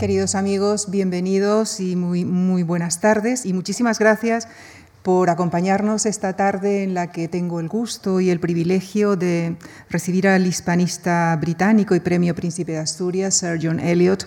Queridos amigos, bienvenidos y muy, muy buenas tardes y muchísimas gracias por acompañarnos esta tarde en la que tengo el gusto y el privilegio de recibir al hispanista británico y premio Príncipe de Asturias, Sir John Eliot,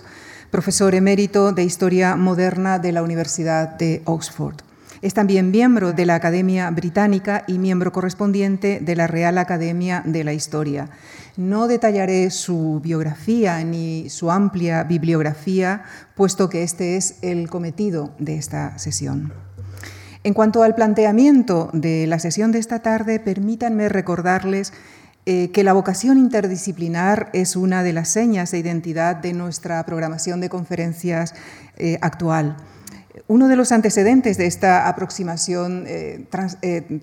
profesor emérito de Historia Moderna de la Universidad de Oxford. Es también miembro de la Academia Británica y miembro correspondiente de la Real Academia de la Historia. No detallaré su biografía ni su amplia bibliografía, puesto que este es el cometido de esta sesión. En cuanto al planteamiento de la sesión de esta tarde, permítanme recordarles eh, que la vocación interdisciplinar es una de las señas de identidad de nuestra programación de conferencias eh, actual. Uno de los antecedentes de esta aproximación eh,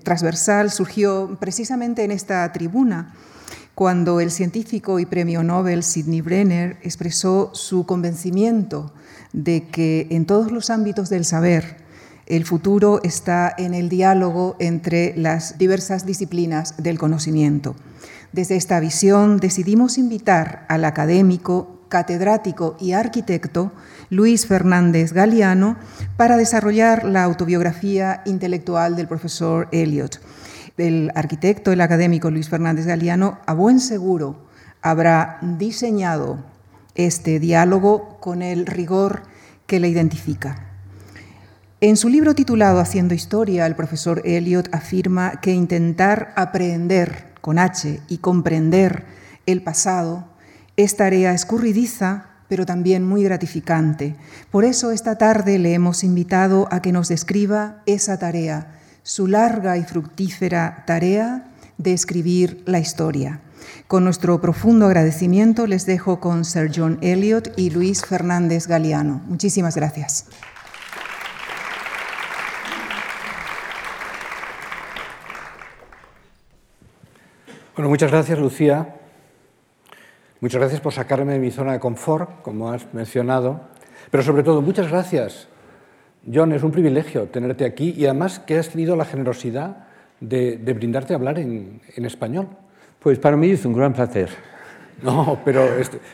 transversal surgió precisamente en esta tribuna cuando el científico y premio Nobel Sidney Brenner expresó su convencimiento de que en todos los ámbitos del saber el futuro está en el diálogo entre las diversas disciplinas del conocimiento. Desde esta visión decidimos invitar al académico, catedrático y arquitecto Luis Fernández Galiano para desarrollar la autobiografía intelectual del profesor Eliot el arquitecto, el académico Luis Fernández Galiano, a buen seguro habrá diseñado este diálogo con el rigor que le identifica. En su libro titulado Haciendo Historia, el profesor Eliot afirma que intentar aprender con H y comprender el pasado es tarea escurridiza, pero también muy gratificante. Por eso esta tarde le hemos invitado a que nos describa esa tarea su larga y fructífera tarea de escribir la historia. Con nuestro profundo agradecimiento les dejo con Sir John Eliot y Luis Fernández Galeano. Muchísimas gracias. Bueno, muchas gracias, Lucía. Muchas gracias por sacarme de mi zona de confort, como has mencionado. Pero sobre todo, muchas gracias John, es un privilegio tenerte aquí y además que has tenido la generosidad de, brindarte a hablar en, español. Pues para mí es un gran placer. No, pero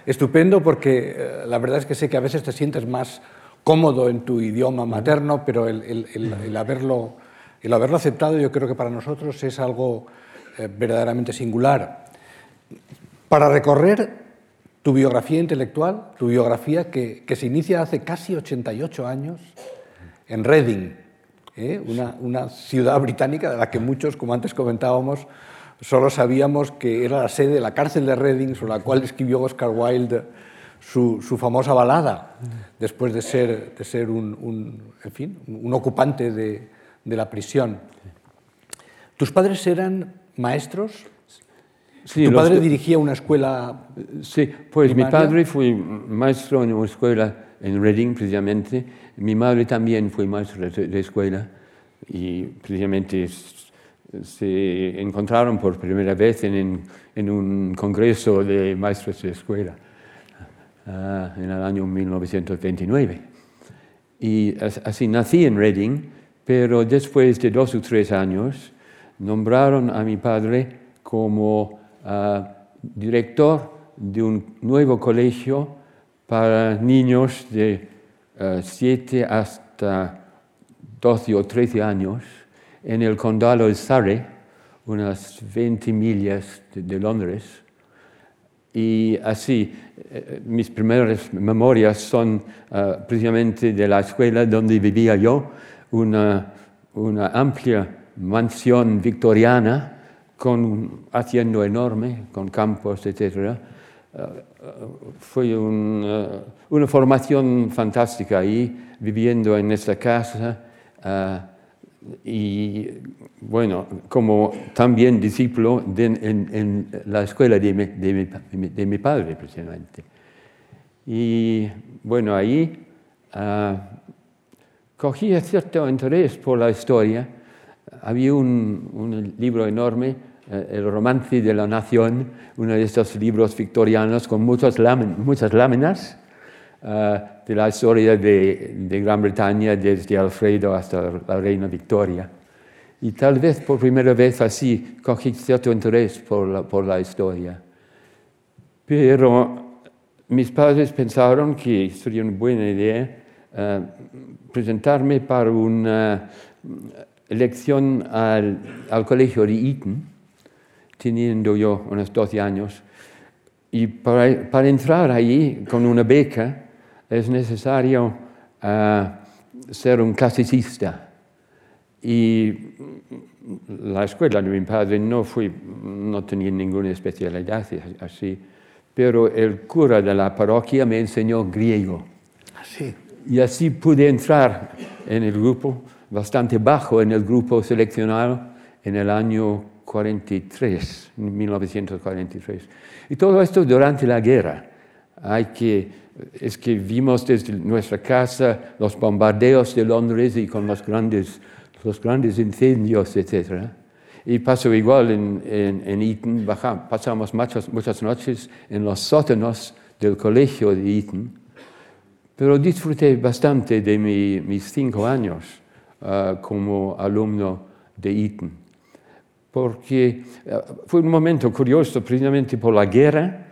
estupendo porque eh, la verdad es que sé que a veces te sientes más cómodo en tu idioma materno, pero el, haberlo, el haberlo aceptado yo creo que para nosotros es algo eh, verdaderamente singular. Para recorrer tu biografía intelectual, tu biografía que, que se inicia hace casi 88 años, en Reading, ¿eh? una, ciudad británica de la que muchos, como antes comentábamos, solo sabíamos que era la sede de la cárcel de Reading, sobre la cual escribió Oscar Wilde su, famosa balada, después de ser, de ser un, en fin, un ocupante de, la prisión. ¿Tus padres eran maestros? Sí, ¿Tu padre dirigía una escuela? Sí, pues mi padre fue maestro en una escuela en Reading, precisamente, mi madre también fue maestra de, escuela y precisamente se encontraron por primera vez en, un congreso de maestros de escuela ah, en el año 1929. Y así nací en Reading, pero después de dos o tres años nombraron a mi padre como ah, director de un nuevo colegio para niños de 7 hasta 12 o 13 años en el condado de Surrey, unas 20 millas de, Londres. Y así, eh, mis primeras memorias son eh, precisamente de la escuela donde vivía yo, una, amplia mansión victoriana con un haciendo enorme, con campos, etc fue una formación fantástica ahí, viviendo en esta casa. Y bueno, como también discípulo en, la escuela de mi, padre, precisamente. Y bueno, ahí cogí cierto interés por la historia. Había un, libro enorme eh, el romance de la nación, uno de estos libros victorianos con muchas, láminas eh, de la historia de, Gran Bretaña desde Alfredo hasta la reina Victoria. Y tal vez por primera vez así cogí cierto interés por la, historia. Pero mis padres pensaron que sería una buena idea eh, presentarme para una elección al, al, colegio de Eton, teniendo yo unos 12 años. Y para, para entrar allí con una beca es necesario uh, ser un clasicista. Y la escuela de mi padre no, fui, no tenía ninguna especialidad así, pero el cura de la parroquia me enseñó griego. Así. Y así pude entrar en el grupo, bastante bajo en el grupo seleccionado en el año 43, 1943. Y todo esto durante la guerra. Hay que, es que vimos desde nuestra casa los bombardeos de Londres y con los grandes, los grandes incendios, etc. Y pasó igual en, en, Eton, pasamos muchas, muchas noches en los sótanos del colegio de Eton, pero disfruté bastante de mis cinco años uh, como alumno de Eton, porque uh, fue un momento curioso precisamente por la guerra,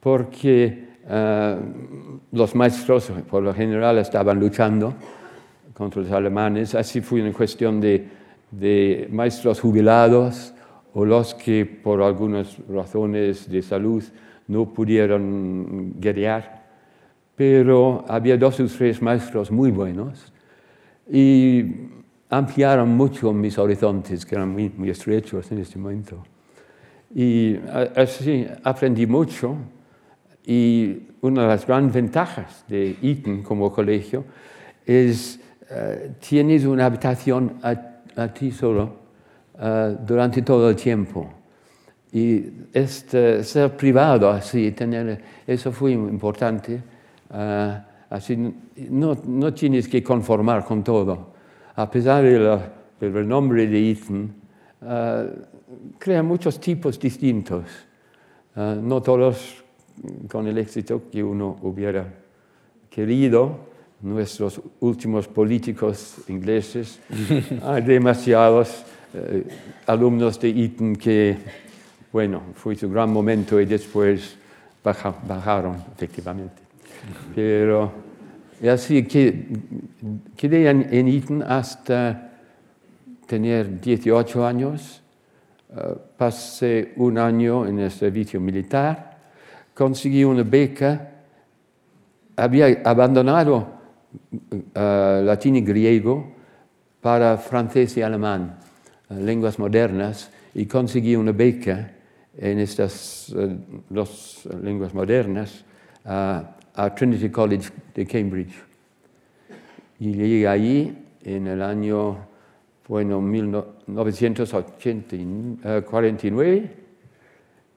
porque uh, los maestros por lo general estaban luchando contra los alemanes, así fue una cuestión de, de maestros jubilados o los que por algunas razones de salud no pudieron guerrear. Pero había dos o tres maestros muy buenos y ampliaron mucho mis horizontes, que eran muy, estrechos en este momento. Y así aprendí mucho y una de las grandes ventajas de Eton como colegio es uh, tienes una habitación a, ti solo uh, durante todo el tiempo. Y este, ser privado así, tener, eso fue importante Uh, así no, no, tienes que conformar con todo. A pesar del renombre de Ethan, uh, crea muchos tipos distintos, uh, no todos con el éxito que uno hubiera querido. Nuestros últimos políticos ingleses, hay demasiados alumnos de Eton que, bueno, fue su gran momento y después bajaron, efectivamente. Pero así que quedé en, en Eton hasta tener 18 años. Uh, pasé un año en el servicio militar, conseguí una beca, había abandonado uh, latín y griego para francés y alemán, lenguas modernas, y conseguí una beca en estas dos lenguas modernas a Trinity College de Cambridge. Y llegué allí en el año, bueno, 1949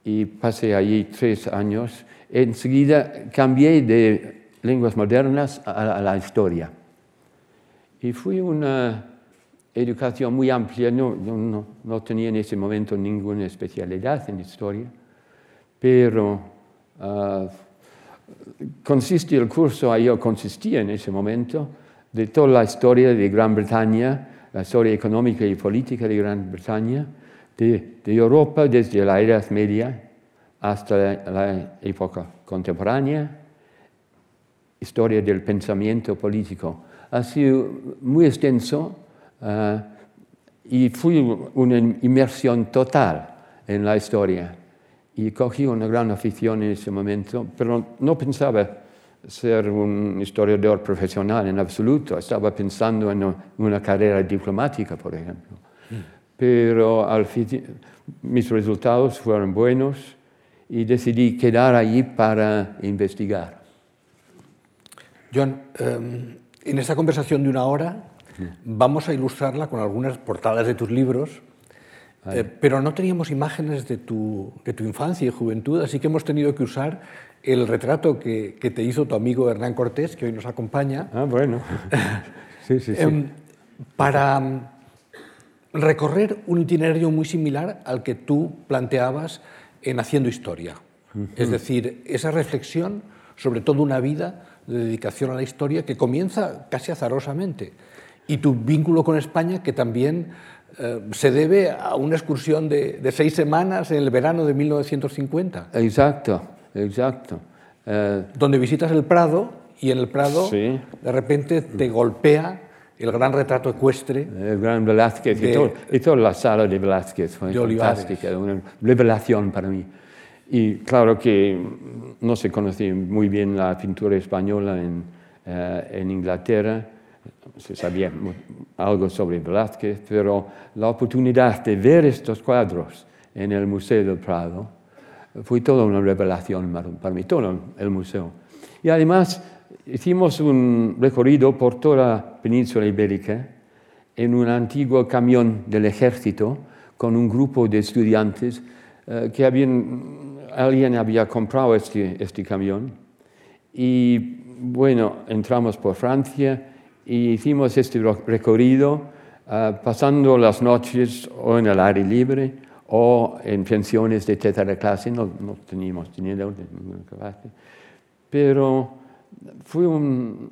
y pasé allí tres años. Enseguida cambié de lenguas modernas a, la historia. Y fui una educación muy amplia, no, no, no, tenía en ese momento ninguna especialidad en historia, pero uh, consiste el curso, yo consistía en ese momento, de toda la historia de Gran Bretaña, la historia económica y política de Gran Bretaña, de, Europa desde la Edad Media hasta la, época contemporánea, historia del pensamiento político. Ha sido muy extenso uh, y fue una inmersión total en la historia y cogí una gran afición en ese momento, pero no pensaba ser un historiador profesional en absoluto, estaba pensando en una carrera diplomática, por ejemplo. Mm. Pero al fin, mis resultados fueron buenos y decidí quedar allí para investigar. John, em, en esta conversación de una hora vamos a ilustrarla con algunas portadas de tus libros eh, pero no teníamos imágenes de tu, de tu, infancia y juventud, así que hemos tenido que usar el retrato que, que, te hizo tu amigo Hernán Cortés, que hoy nos acompaña. Ah, bueno. sí, sí, sí. Em, para mm, recorrer un itinerario muy similar al que tú planteabas en Haciendo Historia. Es decir, esa reflexión sobre toda una vida de dedicación a la historia que comienza casi azarosamente. Y tu vínculo con España que también eh, se debe a una excursión de, seis semanas en el verano de 1950. Exacto, exacto. Eh, donde visitas el Prado y en el Prado de repente te golpea el gran retrato ecuestre. El gran Velázquez y, toda la sala de Velázquez fue fantástica, una revelación para mí. Y claro que no se conocía muy bien la pintura española en, eh, en Inglaterra, se sabía algo sobre Velázquez, pero la oportunidad de ver estos cuadros en el Museo del Prado fue toda una revelación para mí, todo el museo. Y además hicimos un recorrido por toda la península ibérica en un antiguo camión del ejército con un grupo de estudiantes eh, que habían, alguien había comprado este, este camión. Y bueno, entramos por Francia y hicimos este recorrido uh, pasando las noches o en el aire libre o en pensiones de tercera clase, no, no teníamos dinero, pero fue un,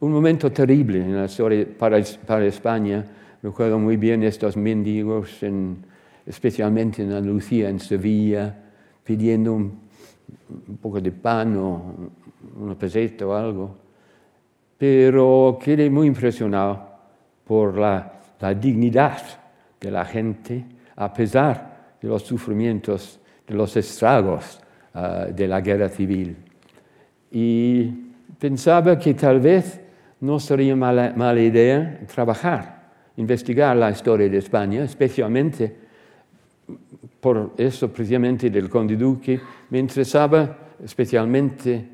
un, momento terrible en la historia para, para España. Recuerdo muy bien estos mendigos, en, especialmente en Andalucía, en Sevilla, pidiendo un, un poco de pan o una peseta o algo pero quedé muy impresionado por la, dignidad de la gente, a pesar de los sufrimientos, de los estragos ah, de la guerra civil. Y pensaba que tal vez no sería mala, mala idea trabajar, investigar la historia de España, especialmente por eso precisamente del Conde Duque, me interesaba especialmente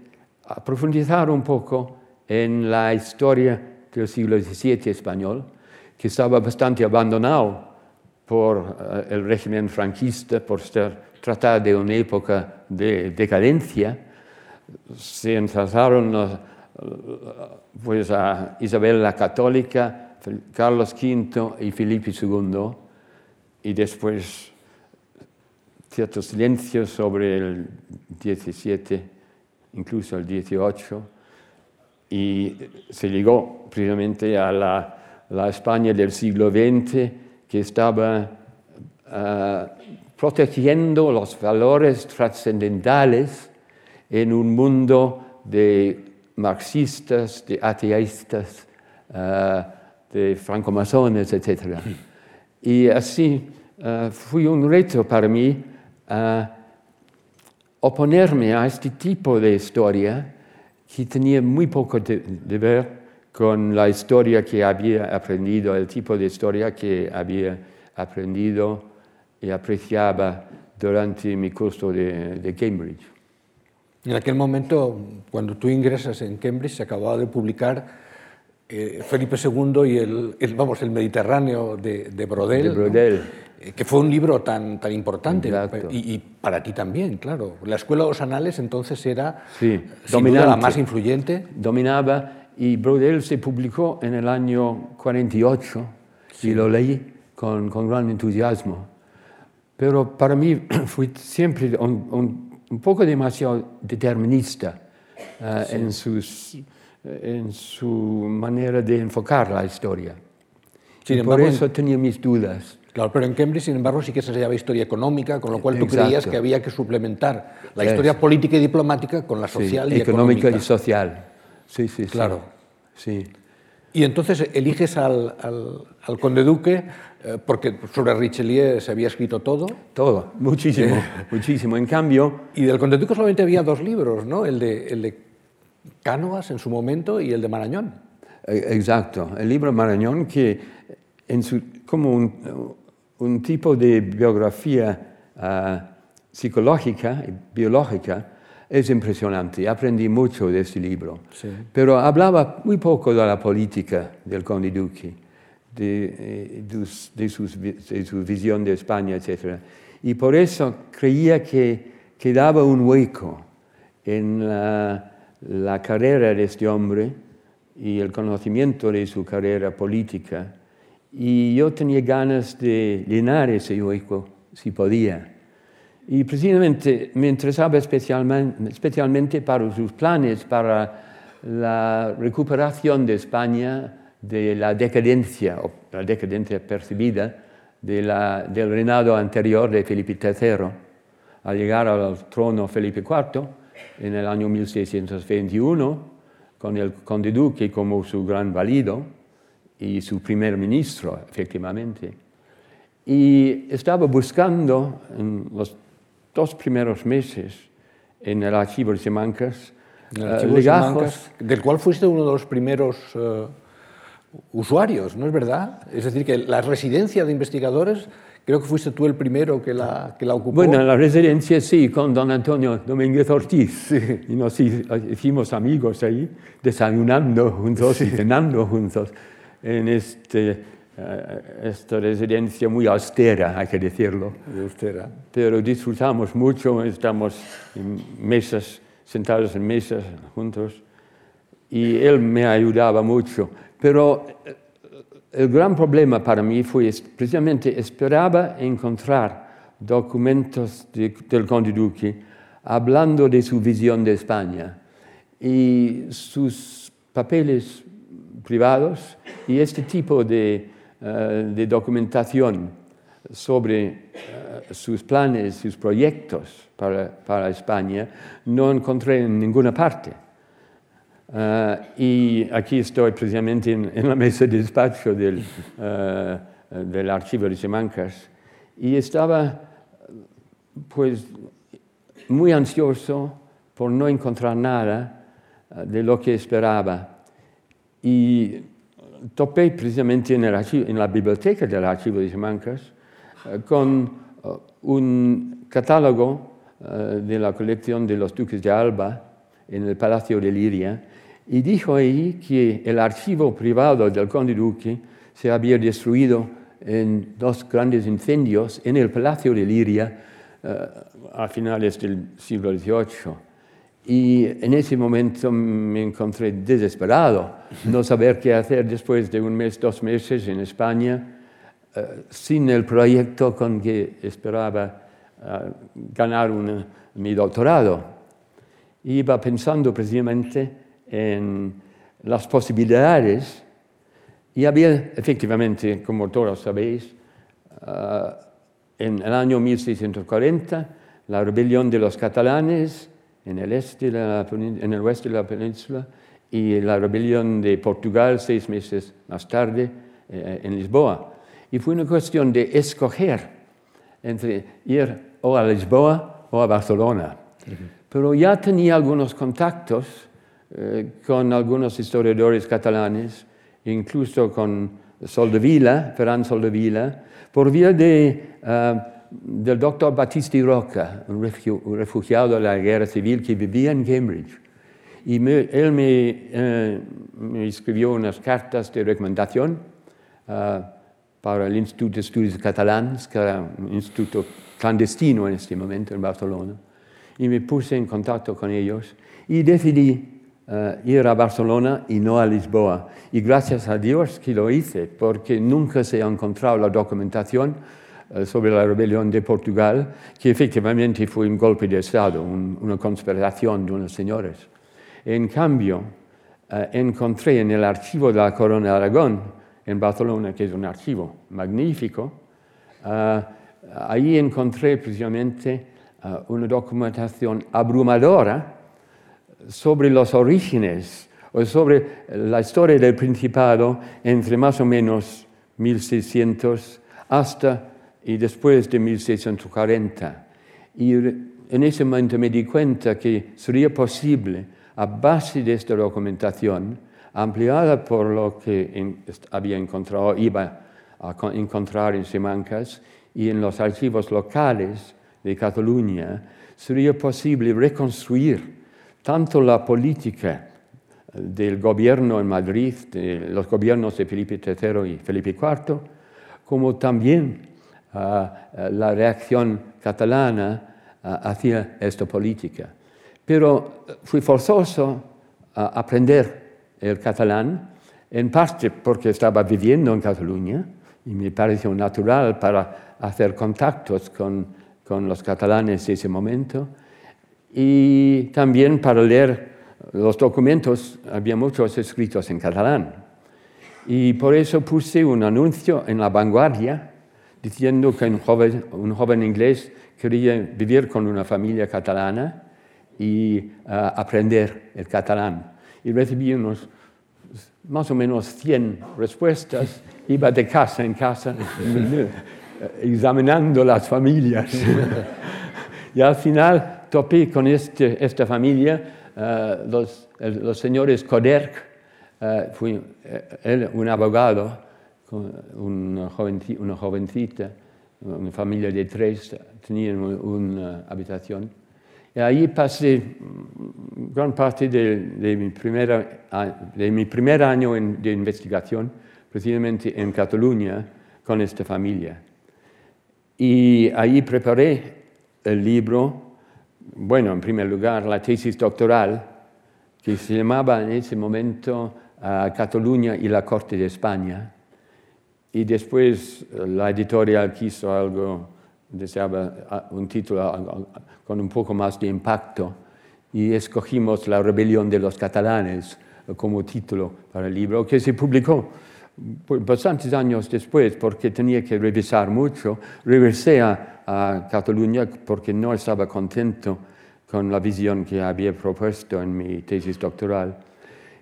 profundizar un poco en la historia del siglo XVII español, que estaba bastante abandonado por eh, el régimen franquista, por ser tratado de una época de decadencia. Se entrazaron eh, pues, a Isabel la Católica, Carlos V y Felipe II, y después cierto silencio sobre el 17, incluso el 18 y se llegó precisamente a la, España del siglo XX que estaba ah, protegiendo los valores trascendentales en un mundo de marxistas, de ateístas, uh, de francomasones, etc. Y así uh, fue un reto para mí oponerme a este tipo de historia que tenía muy poco de, ver con la historia que había aprendido, el tipo de historia que había aprendido y apreciaba durante mi curso de, Cambridge. En aquel momento, cuando tú ingresas en Cambridge, se acababa de publicar eh, Felipe II y el, vamos, el Mediterráneo de, de Brodel. De Brodel. Eh, que fue un libro tan, tan importante y, para ti también, claro. La Escuela de los Anales entonces era sí, la más influyente. Dominaba y Brodel se publicó en el año 48 y lo leí con, con, gran entusiasmo. Pero para mí fue siempre un, un, poco demasiado determinista eh, en, sus, en su manera de enfocar la historia. y por eso tenía mis dudas. Claro, pero en Cambridge, sin embargo, sí que se enseñaba historia económica, con lo cual tú creías que había que suplementar la historia política y diplomática con la social y económica. y social. Sí, sí, claro. Sí. Y entonces eliges al, al, conde duque eh, porque sobre Richelieu se había escrito todo. Todo, muchísimo, muchísimo. En cambio... Y del conde duque solamente había dos libros, ¿no? El de, el de Cánovas en su momento y el de Marañón. Eh, exacto. El libro Marañón que en su, como un, un tipo de biografía ah, psicológica y biológica es impresionante. Aprendí mucho de este libro. Pero hablaba muy poco de la política del conde Duque, de, de, de, su visión de España, etc. Y por eso creía que quedaba un hueco en la, la carrera de este hombre y el conocimiento de su carrera política y yo tenía ganas de llenar ese hueco, si podía. Y precisamente me interesaba especialmente, especialmente para sus planes para la recuperación de España de la decadencia, o la decadencia percibida del reinado anterior de Felipe III. Al llegar al trono Felipe IV, en el año 1621 con el conde duque como su gran valido y su primer ministro, efectivamente. Y estaba buscando en los dos primeros meses en el archivo de Simancas uh, legajos. del cual fuiste uno de los primeros uh, usuarios, ¿no es verdad? Es decir, que la residencia de investigadores Creo que fuiste tú el primero que la, que la ocupó. Bueno, en la residencia sí, con don Antonio Domínguez Ortiz. Sí. Y nos hicimos amigos ahí, desayunando juntos sí. y cenando juntos en este, uh, esta residencia muy austera, hay que decirlo. Muy austera. Pero disfrutamos mucho, estamos en mesas, sentados en mesas juntos. Y él me ayudaba mucho. Pero el gran problema para mí fue precisamente esperaba encontrar documentos de, del conde duque hablando de su visión de España y sus papeles privados y este tipo de, de documentación sobre uh, sus planes, sus proyectos para España, no encontré en ninguna parte. Uh, y aquí estoy precisamente en, en, la mesa de despacho del, uh, del archivo de Simancas. Y estaba pues muy ansioso por no encontrar nada uh, de lo que esperaba. Y topé precisamente en, el archivo, en la biblioteca del archivo de Simancas con un catálogo de la colección de los duques de Alba en el Palacio de Liria y dijo ahí que el archivo privado del conde duque se había destruido en dos grandes incendios en el Palacio de Liria uh, a finales del siglo XVIII. Y en ese momento me encontré desesperado, no saber qué hacer después de un mes, dos meses en España, uh, sin el proyecto con que esperaba uh, ganar una, mi doctorado. Iba pensando precisamente en las posibilidades y había efectivamente, como todos sabéis, uh, en el año 1640 la rebelión de los catalanes en el, este de la, en el oeste de la península y la rebelión de Portugal seis meses más tarde eh, en Lisboa. Y fue una cuestión de escoger entre ir o a Lisboa o a Barcelona. Uh -huh. Pero ya tenía algunos contactos eh, con algunos historiadores catalanes, incluso con Soldevila, Ferran Soldevila, por vía de, uh, del doctor Battisti Roca, un refugiado de la guerra civil que vivía en Cambridge. Y me, él me, uh, me, escribió unas cartas de recomendación uh, para el Instituto de Estudios Catalanes, que era un instituto clandestino en este momento en Barcelona. Y me puse en contacto con ellos y decidí uh, ir a Barcelona y no a Lisboa. Y gracias a Dios que lo hice, porque nunca se ha encontrado la documentación uh, sobre la rebelión de Portugal, que efectivamente fue un golpe de Estado, un, una conspiración de unos señores. En cambio, uh, encontré en el archivo de la Corona de Aragón, en Barcelona, que es un archivo magnífico, ahí encontré precisamente una documentación abrumadora sobre los orígenes o sobre la historia del Principado entre más o menos 1600 hasta y después de 1640. Y en ese momento me di cuenta que sería posible, a base de esta documentación, ampliada por lo que había encontrado, iba a encontrar en Simancas y en los archivos locales de Cataluña, sería posible reconstruir tanto la política del gobierno en Madrid, de los gobiernos de Felipe III y Felipe IV, como también uh, la reacción catalana uh, hacia esta política. Pero fui forzoso a aprender el catalán, en parte porque estaba viviendo en Cataluña y me pareció natural para hacer contactos con, con los catalanes de ese momento, y también para leer los documentos, había muchos escritos en catalán. Y por eso puse un anuncio en la vanguardia diciendo que un joven, un joven inglés quería vivir con una familia catalana y aprender el catalán. Y recibí unos más o menos 100 respuestas, iba de casa en casa examinando las familias. y al final topé con este, esta familia, eh, los, los, señores Koderk, uh, fui él, un abogado, una, una jovencita, una familia de tres, tenían una habitación. Y ahí pasé gran parte de, de, mi, primera, de mi primer año de investigación, precisamente en Cataluña, con esta familia. Y ahí preparé el libro, bueno, en primer lugar, la tesis doctoral, que se llamaba en ese momento Cataluña y la Corte de España. Y después la editorial quiso algo, deseaba un título con un poco más de impacto y escogimos La rebelión de los catalanes como título para el libro, que se publicó bastantes años después, porque tenía que revisar mucho. Regresé a, Cataluña porque no estaba contento con la visión que había propuesto en mi tesis doctoral.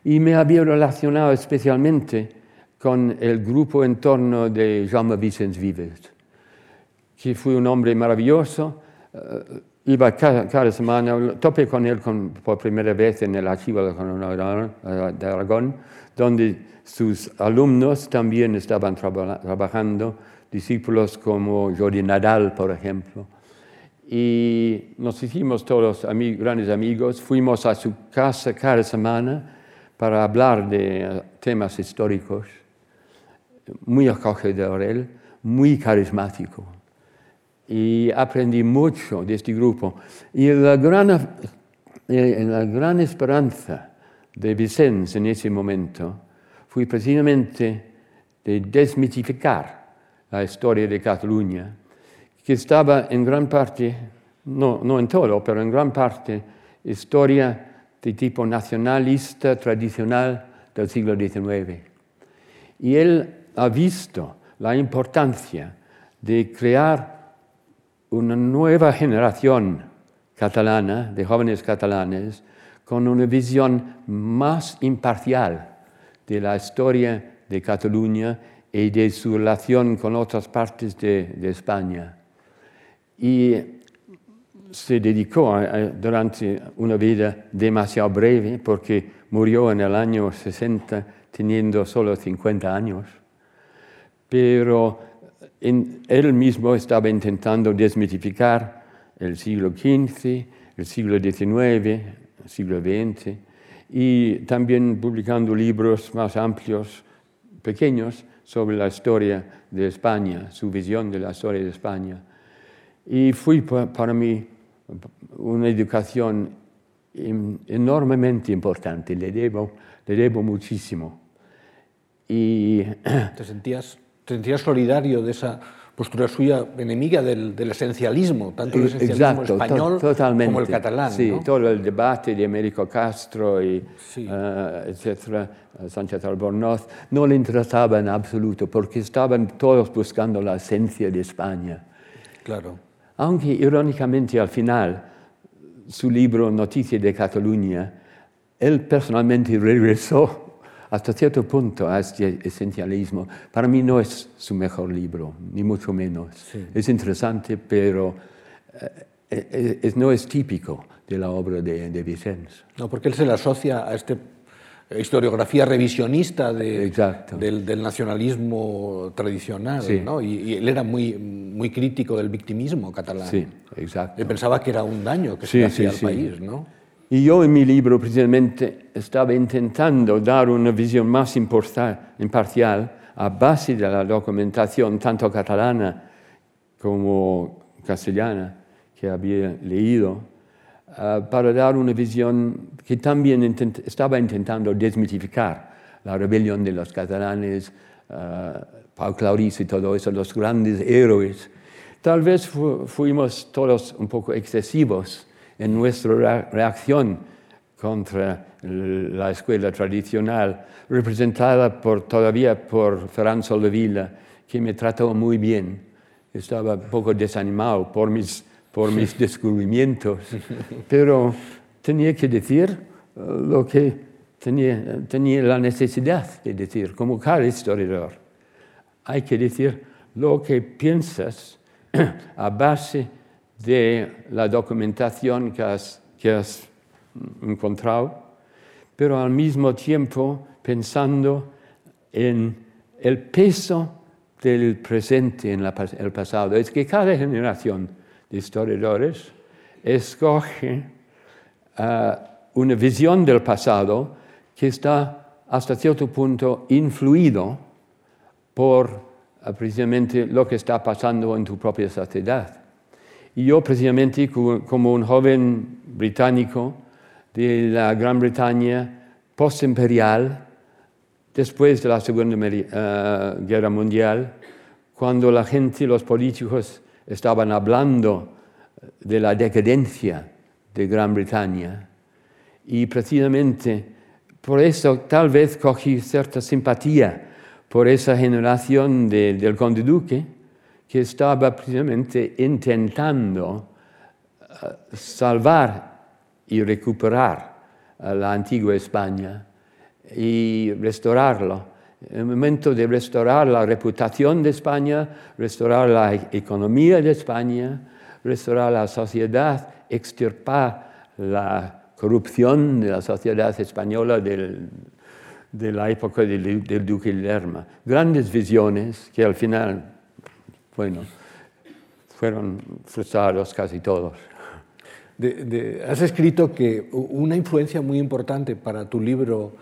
Y me había relacionado especialmente con el grupo en torno de Jaume Vicens Vives, que fue un hombre maravilloso, eh, iba cada, semana, topé con él por primera vez en el archivo de Aragón, donde sus alumnos también estaban trabajando, discípulos como Jordi Nadal, por ejemplo. Y nos hicimos todos grandes amigos, fuimos a su casa cada semana para hablar de eh, temas históricos, muy acogedor él, muy carismático y aprendí mucho de este grupo. Y la gran, eh, la gran esperanza de Vicens en ese momento fue precisamente de desmitificar la historia de Cataluña, que estaba en gran parte, no, no en todo, pero en gran parte, historia de tipo nacionalista tradicional del siglo XIX. Y él ha visto la importancia de crear una nueva generación catalana, de jóvenes catalanes, con una visión más imparcial de la historia de Cataluña y de su relación con otras partes de, España. Y se dedicó durante una vida demasiado breve, porque murió en el año 60 teniendo solo 50 años, pero él mismo estaba intentando desmitificar el siglo XV, el siglo XIX, el siglo XX, y también publicando libros más amplios, pequeños, sobre la historia de España, su visión de la historia de España. Y fue para mí una educación enormemente importante, le debo, le debo muchísimo. Y... ¿Te sentías sentías solidario de esa postura suya enemiga del, esencialismo, tanto el esencialismo español como el catalán. Sí, todo el debate de Américo Castro y eh, etcétera, Sánchez Albornoz, no le interesaba en absoluto, porque estaban todos buscando la esencia de España. Claro. Aunque irónicamente al final, su libro Noticias de Cataluña, él personalmente regresó hasta cierto punto a este esencialismo. Para mí no es su mejor libro, ni mucho menos. Es interesante, pero eh, eh, no es típico de la obra de, de Vicens. No, porque él se le asocia a esta historiografía revisionista de, del, nacionalismo tradicional, ¿no? y, él era muy, muy crítico del victimismo catalán. Sí, exacto. Él pensaba que era un daño que se hacía al país, ¿no? Y yo en mi libro precisamente estaba intentando dar una visión más imparcial a base de la documentación tanto catalana como castellana que había leído, ah, para dar una visión que también estaba intentando desmitificar la rebelión de los catalanes, uh, Pau Clarice y todo eso, los grandes héroes. Tal vez fuimos todos un poco excesivos en nuestra reacción contra la escuela tradicional, representada por, todavía por Ferran Soldevila, que me trató muy bien. Estaba un poco desanimado por mis, por mis descubrimientos, pero tenía que decir eh, lo que tenía, tenía la necesidad de decir, como cada historiador. Hay que decir lo que piensas a base de la documentación que has, que has encontrado, pero al mismo tiempo pensando en el peso del presente en el pasado. Es que cada generación de historiadores escoge uh, una visión del pasado que está hasta cierto punto influido por uh, precisamente lo que está pasando en tu propia sociedad. Y yo precisamente como un joven británico de la Gran Bretaña postimperial, después de la Segunda uh, Guerra Mundial, cuando la gente, los políticos estaban hablando de la decadencia de Gran Bretaña. Y precisamente por eso tal vez cogí cierta simpatía por esa generación del conde duque que estaba precisamente intentando eh, salvar y recuperar la antigua España y restaurarlo. En el momento de restaurar la reputación de España, restaurar la economía de España, restaurar la sociedad, extirpar la corrupción de la sociedad española de la época del, duque Lerma. Grandes visiones que al final, bueno, fueron frustrados casi todos. has escrito que una influencia muy importante para tu libro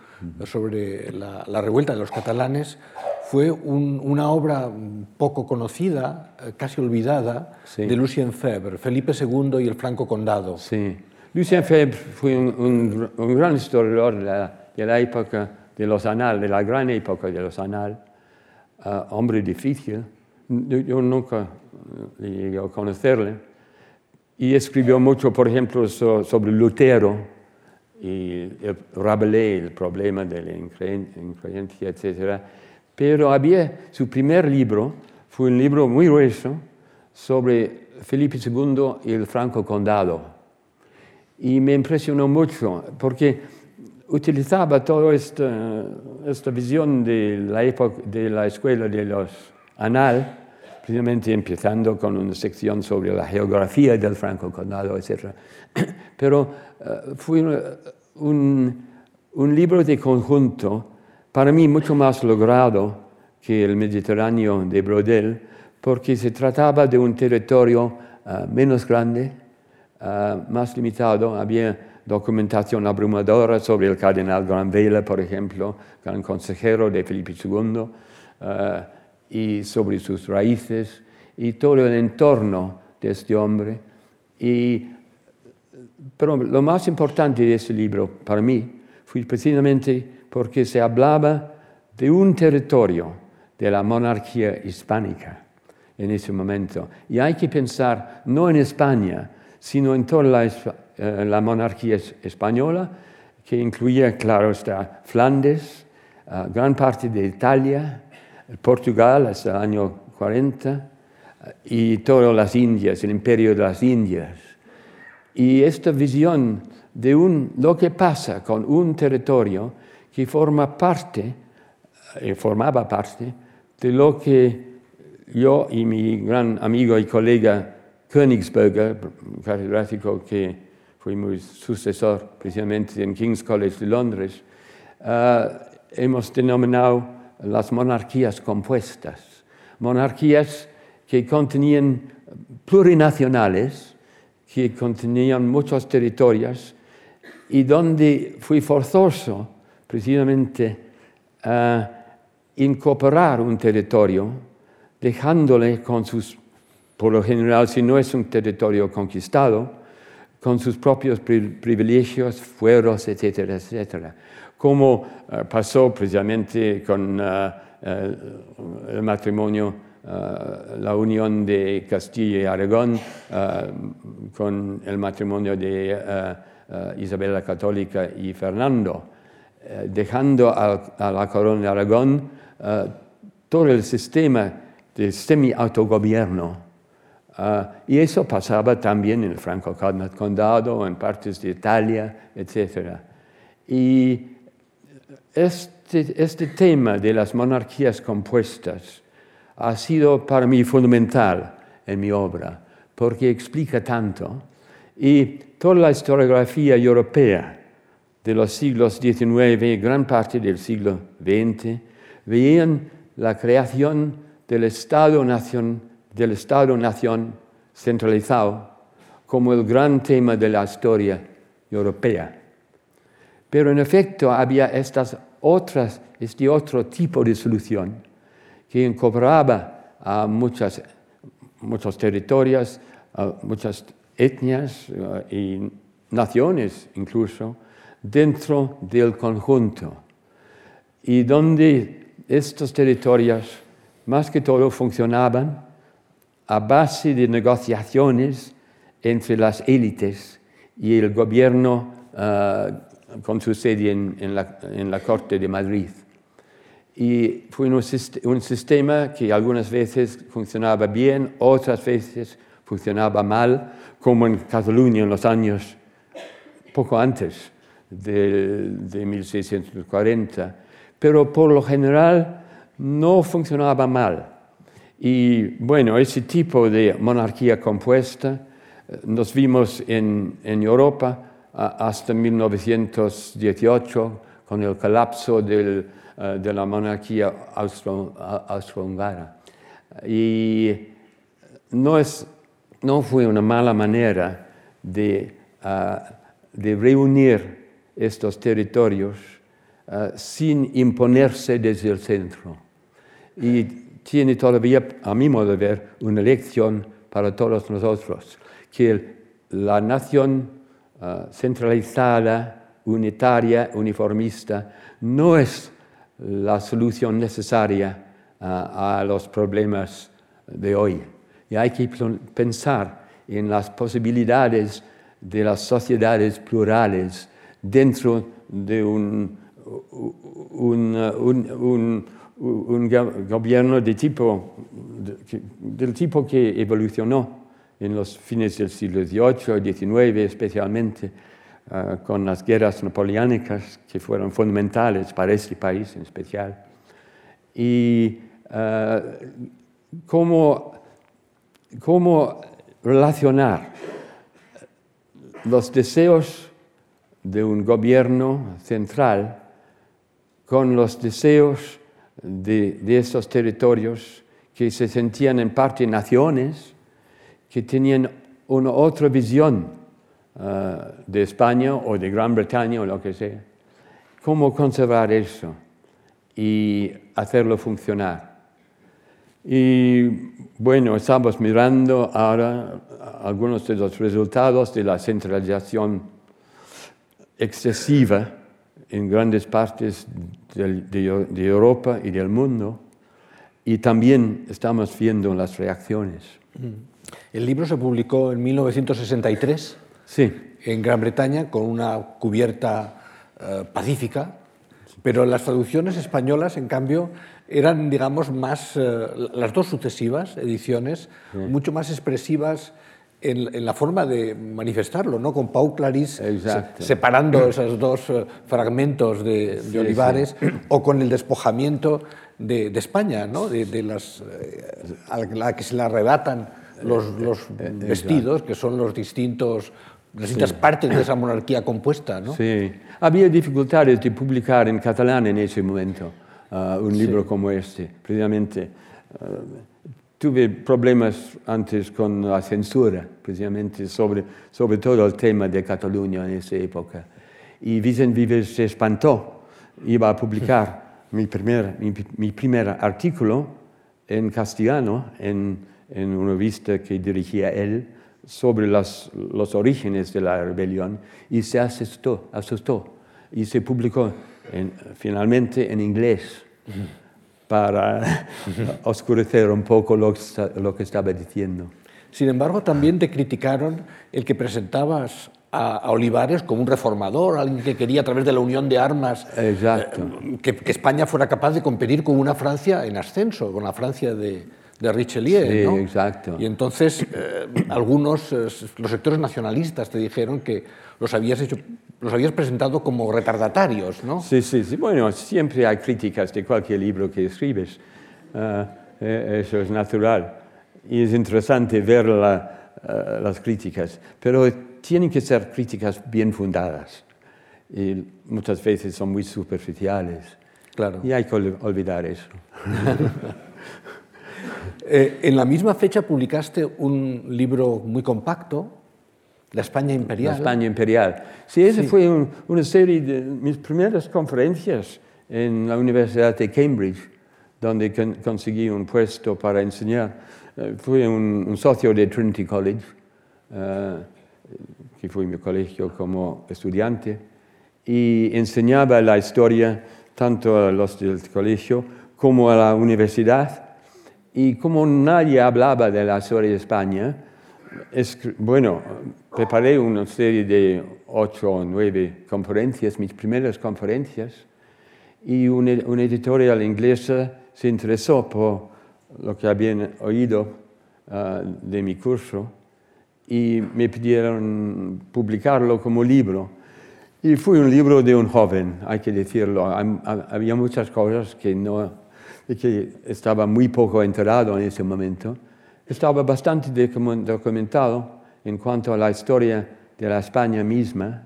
sobre la, revuelta de los catalanes fue una obra poco conocida, eh, casi olvidada, de Lucien Febvre, Felipe II y el Franco Condado. Sí. Lucien Febvre fue un, gran historiador de la, época de los anales, de la gran época de los anales, uh, hombre difícil. Yo, nunca eh, llegué a conocerle. Y escribió mucho, por ejemplo, sobre Lutero, y el Rabelais, el problema de la increencia, etc. Pero había su primer libro, fue un libro muy grueso sobre Felipe II y el Franco Condado. Y me impresionó mucho porque utilizaba toda esta, esta visión de la, época, de la escuela de los Anal, precisamente empezando con una sección sobre la geografía del Franco Condado, etc. Pero eh, fue un, un, libro de conjunto, para mí mucho más logrado que el Mediterráneo de Brodel, porque se trataba de un territorio eh, menos grande, eh, más limitado. Había documentación abrumadora sobre el cardenal Granvela, por ejemplo, gran consejero de Felipe II, y sobre sus raíces y todo el entorno de este hombre. Y pero lo más importante de ese libro para mí fue precisamente porque se hablaba de un territorio de la monarquía hispánica en ese momento. Y hay que pensar no en España, sino en toda la, eh, monarquía española, que incluía, claro está, Flandes, eh, gran parte de Italia, Portugal hasta el año 40 eh, y todas las Indias, el imperio de las Indias. Y esta visión de un, lo que pasa con un territorio que forma parte, eh, formaba parte de lo que yo y mi gran amigo y colega Königsberger, catedrático que fue mi sucesor precisamente en King's College de Londres, eh, hemos denominado las monarquías compuestas, monarquías que contenían plurinacionales, que contenían muchos territorios y donde fue forzoso precisamente incorporar un territorio, dejándole con sus, por lo general, si no es un territorio conquistado, con sus propios privilegios, fueros, etcétera, etcétera. Como eh, pasó precisamente con eh, el matrimonio eh, la unión de Castilla y Aragón eh, con el matrimonio de eh, Isabel la Católica y Fernando, dejando a, la corona de Aragón todo el sistema de semi-autogobierno y eso pasaba también en el Franco Condado, en partes de Italia, etc. Y este, este tema de las monarquías compuestas ha sido para mí fundamental en mi obra, porque explica tanto. Y toda la historiografía europea de los siglos XIX, gran parte del siglo XX, veían la creación del Estado-nación del Estado-nación centralizado como el gran tema de la historia europea. Pero en efecto había estas otras, este otro tipo de solución que incorporaba a muchas, muchos territorios, a muchas etnias eh, y naciones incluso, dentro del conjunto, y donde estos territorios más que todo funcionaban a base de negociaciones entre las élites y el gobierno ah, con su sede en, la, Corte de Madrid. Y fue un, sistema que algunas veces funcionaba bien, otras veces funcionaba mal, como en Cataluña en los años poco antes de, de 1640. Pero por lo general no funcionaba mal y bueno, ese tipo de monarquía compuesta eh, nos vimos en, en Europa hasta 1918 con el colapso eh, de la monarquía austrohúngara. Y no, es, no fue una mala manera de, ah, de reunir estos territorios ah, sin imponerse desde el centro. Y tiene todavía, a mi modo de ver, una lección para todos nosotros, que la nación ah, centralizada, unitaria, uniformista, no es la solución necesaria ah, a los problemas de hoy. Y hay que pensar en las posibilidades de las sociedades plurales dentro de un, gobierno del tipo que evolucionó en los fines del siglo XVIII y XIX, especialmente ah, con las guerras napoleónicas que fueron fundamentales para este país en especial. Y ah, cómo, cómo relacionar los deseos de un gobierno central con los deseos de, de estos territorios que se sentían en parte naciones, que tenían una otra visión ah, de España o de Gran Bretaña o lo que sea. ¿Cómo conservar eso y hacerlo funcionar? Y bueno, estamos mirando ahora algunos de los resultados de la centralización excesiva en grandes partes de, Europa y del mundo, y también estamos viendo las reacciones. Mm. El libro se publicó en 1963 sí. en Gran Bretaña con una cubierta eh, pacífica, pero las traducciones españolas, en cambio, eran, digamos, más, eh, las dos sucesivas ediciones, mucho más expresivas en, la forma de manifestarlo, ¿no? con Pau Clarís separando esos dos eh, fragmentos de, Olivares, o con el despojamiento de, España, ¿no? de, las, eh, a la que se le arrebatan los, los eh, vestidos, que son los distintos, las distintas partes de esa monarquía compuesta. ¿no? Sí, había dificultades de publicar en catalán en ese momento uh, un libro como este, precisamente. Uh, Tuve problemas antes con la censura, precisamente sobre, sobre todo el tema de Cataluña en esa época. Y Vicente Vives se espantó, iba a publicar mi primer, mi, primer artículo en castellano, en, en, una revista que dirigía él, sobre los orígenes de la rebelión, y se asustó, asustó y se publicó finalmente en inglés para oscurecer un poco lo, que estaba diciendo. Sin embargo, también te criticaron el que presentabas a, Olivares como un reformador, alguien que quería a través de la unión de armas eh, que, España fuera capaz de competir con una Francia en ascenso, con la Francia de, de Richelieu. Sí, ¿no? exacto. Y entonces eh, algunos, eh, los sectores nacionalistas te dijeron que los habías, hecho, los habías presentado como retardatarios, ¿no? Sí, sí, sí. Bueno, siempre hay críticas de cualquier libro que escribes. Eh, eso es natural. Y es interesante ver la, eh, las críticas. Pero tienen que ser críticas bien fundadas. Y muchas veces son muy superficiales. Claro. Y hay que ol- olvidar eso. Eh, en la misma fecha publicaste un libro muy compacto, La España Imperial. La España imperial. Sí, esa Sí. fue un- una serie de mis primeras conferencias en la Universidad de Cambridge, donde con- conseguí un puesto para enseñar. Eh, fui un, un socio de Trinity College, eh, que fue mi colegio como estudiante, y enseñaba la historia tanto a los del colegio como a la universidad. Y como nadie hablaba de la historia de España, escri- bueno, preparé una serie de ocho o nueve conferencias, mis primeras conferencias, y una, una editorial inglesa se interesó por lo que habían oído ah, de mi curso y me pidieron publicarlo como libro. Y fue un libro de un joven, hay que decirlo. Había muchas cosas que, no, de que estaba muy poco enterado en ese momento. Estaba bastante docu- documentado en cuanto a la historia de la España misma,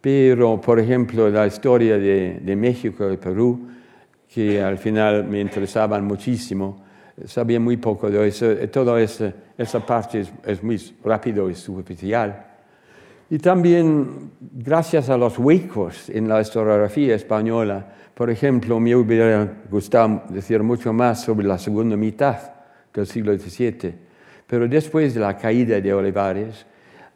pero, por ejemplo, la historia de, de México y Perú, que al final me interesaban muchísimo, sabía muy poco de eso. y Toda esa, esa parte es, es muy rápido y superficial. Y también, gracias a los huecos en la historiografía española, por ejemplo, me hubiera gustado decir mucho más sobre la segunda mitad del siglo XVII, pero después de la caída de Olivares,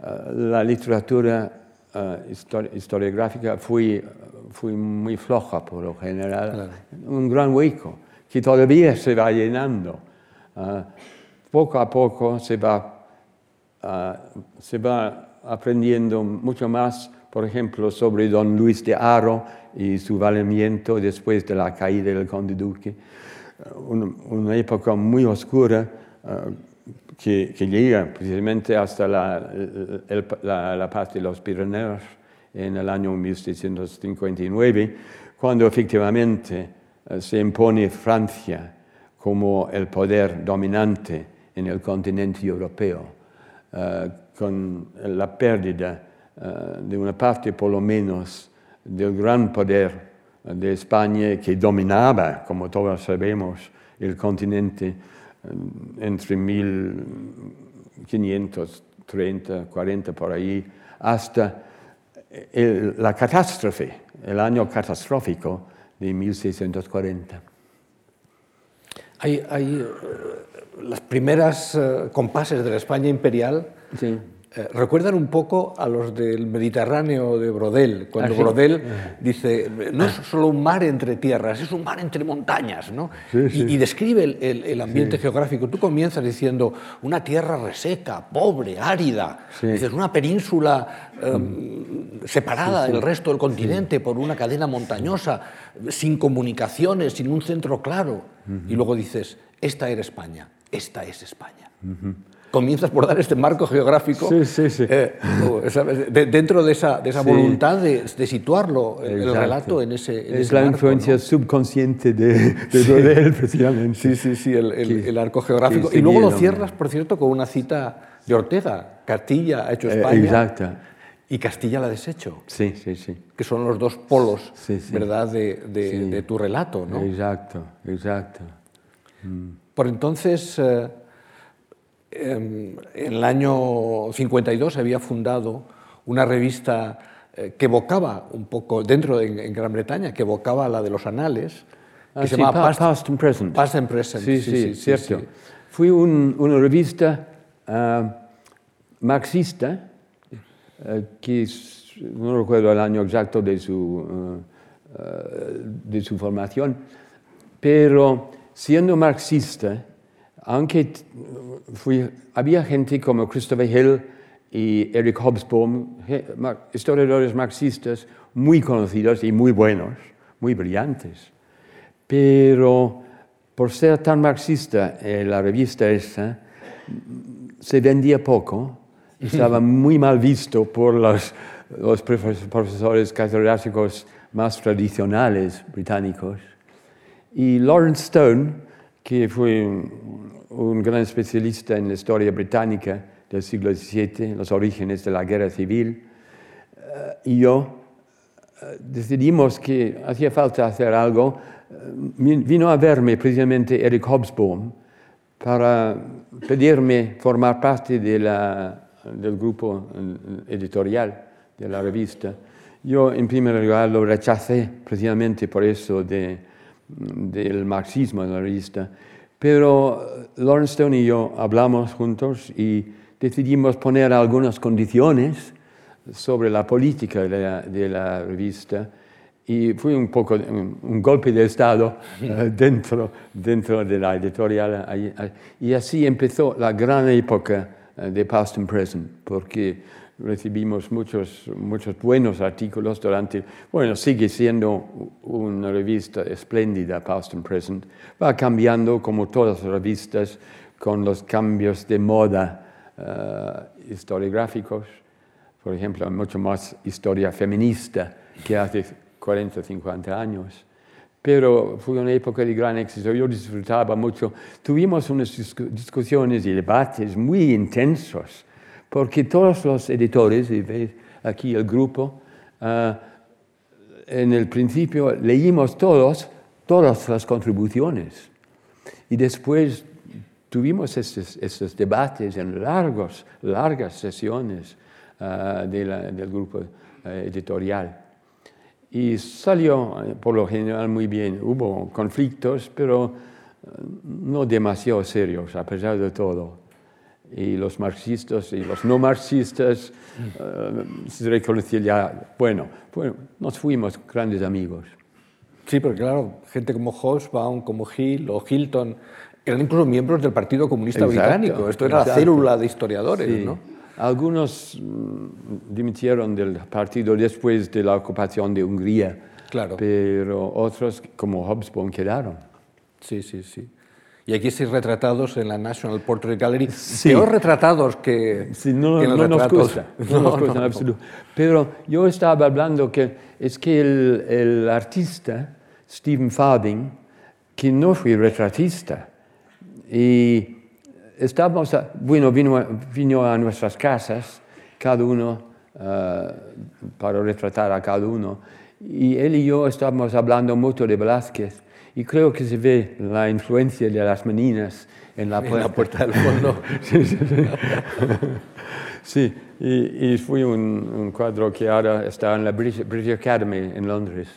eh, la literatura eh, histori- historiográfica fue, fue muy floja por lo general, un gran hueco que todavía se va llenando. Ah, poco a poco se va se va aprendiendo mucho más, por ejemplo, sobre don Luis de Haro y su valimiento después de la caída del conde duque. Ah, Una, una época muy oscura ah, que, que llega precisamente hasta la, el- la, la paz de los Pirineos en el año 1659, cuando efectivamente eh, se impone Francia como el poder dominante en el continente europeo eh, con la pérdida eh, de una parte por lo menos del gran poder eh, de España que dominaba, como todos sabemos, el continente eh, entre 1530, 40 por ahí, hasta el- la catástrofe, el año catastrófico de 1640. Hay, hay, eh, las primeras eh, compases de la España imperial Sí. eh, recuerdan un poco a los del Mediterráneo de Brodel, cuando Ah, sí. Brodel dice, no es solo un mar entre tierras, es un mar entre montañas, ¿no? Y, y describe el, el- el ambiente geográfico. Tú comienzas diciendo una tierra reseca, pobre, árida. Mm. dices una península eh, separada del resto del continente por una cadena montañosa, sin comunicaciones, sin un centro claro. Y luego dices, esta era España, esta es España. Comienzas por dar este marco geográfico Sí, sí, sí. eh, de- dentro de esa, de esa voluntad de, de situarlo, el, el relato en ese, en Es ese la marco, influencia ¿no? subconsciente de, de Brodel, precisamente. Sí, sí, sí, el, el- el arco geográfico. y luego lo cierras, por cierto, con una cita de Ortega. Castilla ha hecho Eh, España exacto. y Castilla la ha deshecho, Sí, sí, sí. que son los dos polos, Sí, sí. ¿verdad?, de, de- Sí. de tu relato, ¿no? Exacto, exacto. Por entonces, eh, en el año 52 había fundado una revista eh, que evocaba un poco, dentro de en Gran Bretaña, que evocaba la de los anales, que Ah, se sí, llamaba pa- Past, Past and Present. Past and Present. Sí, sí, cierto. Fue un- una revista ah, marxista eh, que no recuerdo el año exacto de su, eh, de su formación, pero siendo marxista, aunque fui- había gente como Christopher Hill y Eric Hobsbawm, historiadores marxistas muy conocidos y muy buenos, muy brillantes, pero por ser tan marxista eh, la revista esa, se vendía poco, estaba muy mal visto por los, los profesores catedráticos más tradicionales británicos. Y Lawrence Stone, que fue un, gran especialista en la historia británica del siglo XVII, los orígenes de la guerra civil, eh, y yo eh, decidimos que hacía falta hacer algo. Eh, vino a verme precisamente Eric Hobsbawm para pedirme formar parte de del grupo editorial de la revista. Yo, en primer lugar, lo rechacé precisamente por eso de, del marxismo en la revista, pero Lawrence Stone y yo hablamos juntos y decidimos poner algunas condiciones sobre la política de la, revista y fue un poco un, golpe de Estado eh, dentro, dentro de la editorial. Y así empezó la gran época eh, de Past and Present, porque recibimos muchos, muchos buenos artículos durante, bueno, sigue siendo una revista espléndida, Past and Present, va cambiando como todas las revistas con los cambios de moda uh, historiográficos, por ejemplo, mucho más historia feminista que hace 40 o 50 años. Pero fue una época de gran éxito, yo disfrutaba mucho. Tuvimos unas discusiones y debates muy intensos porque todos los editores, y veis aquí el grupo, ah, en el principio leímos todos, todas las contribuciones y después tuvimos estos, debates en largos, largas sesiones ah, del grupo eh, editorial. Y salió eh, por lo general muy bien. Hubo conflictos, pero eh, no demasiado serios, a pesar de todo y los marxistas y los no marxistas uh, se reconciliaron. Bueno, bueno, nos fuimos grandes amigos. Sí, porque claro, gente como Hobsbawm, como Hill o Hilton, eran incluso miembros del Partido Comunista Británico. Esto era la célula de historiadores, ¿no? Algunos mm, dimitieron del partido después de la ocupación de Hungría, claro. pero otros, como Hobsbawm, quedaron. Sí, sí, sí. Y aquí sí retratados en la National Portrait Gallery, sí. peor retratados que, sí, no, no nos gusta, no, nos gusta en absoluto. Pero yo estaba hablando que es que el, el artista, Stephen Farding, que no fue retratista, y estábamos, bueno, vino, vino a nuestras casas, cada uno, uh, para retratar a cada uno, y él y yo estábamos hablando mucho de Velázquez, y creo que se ve la influencia de las meninas en la, puerta. del fondo. sí, y, fue un, cuadro que ahora está en la British, Academy en Londres,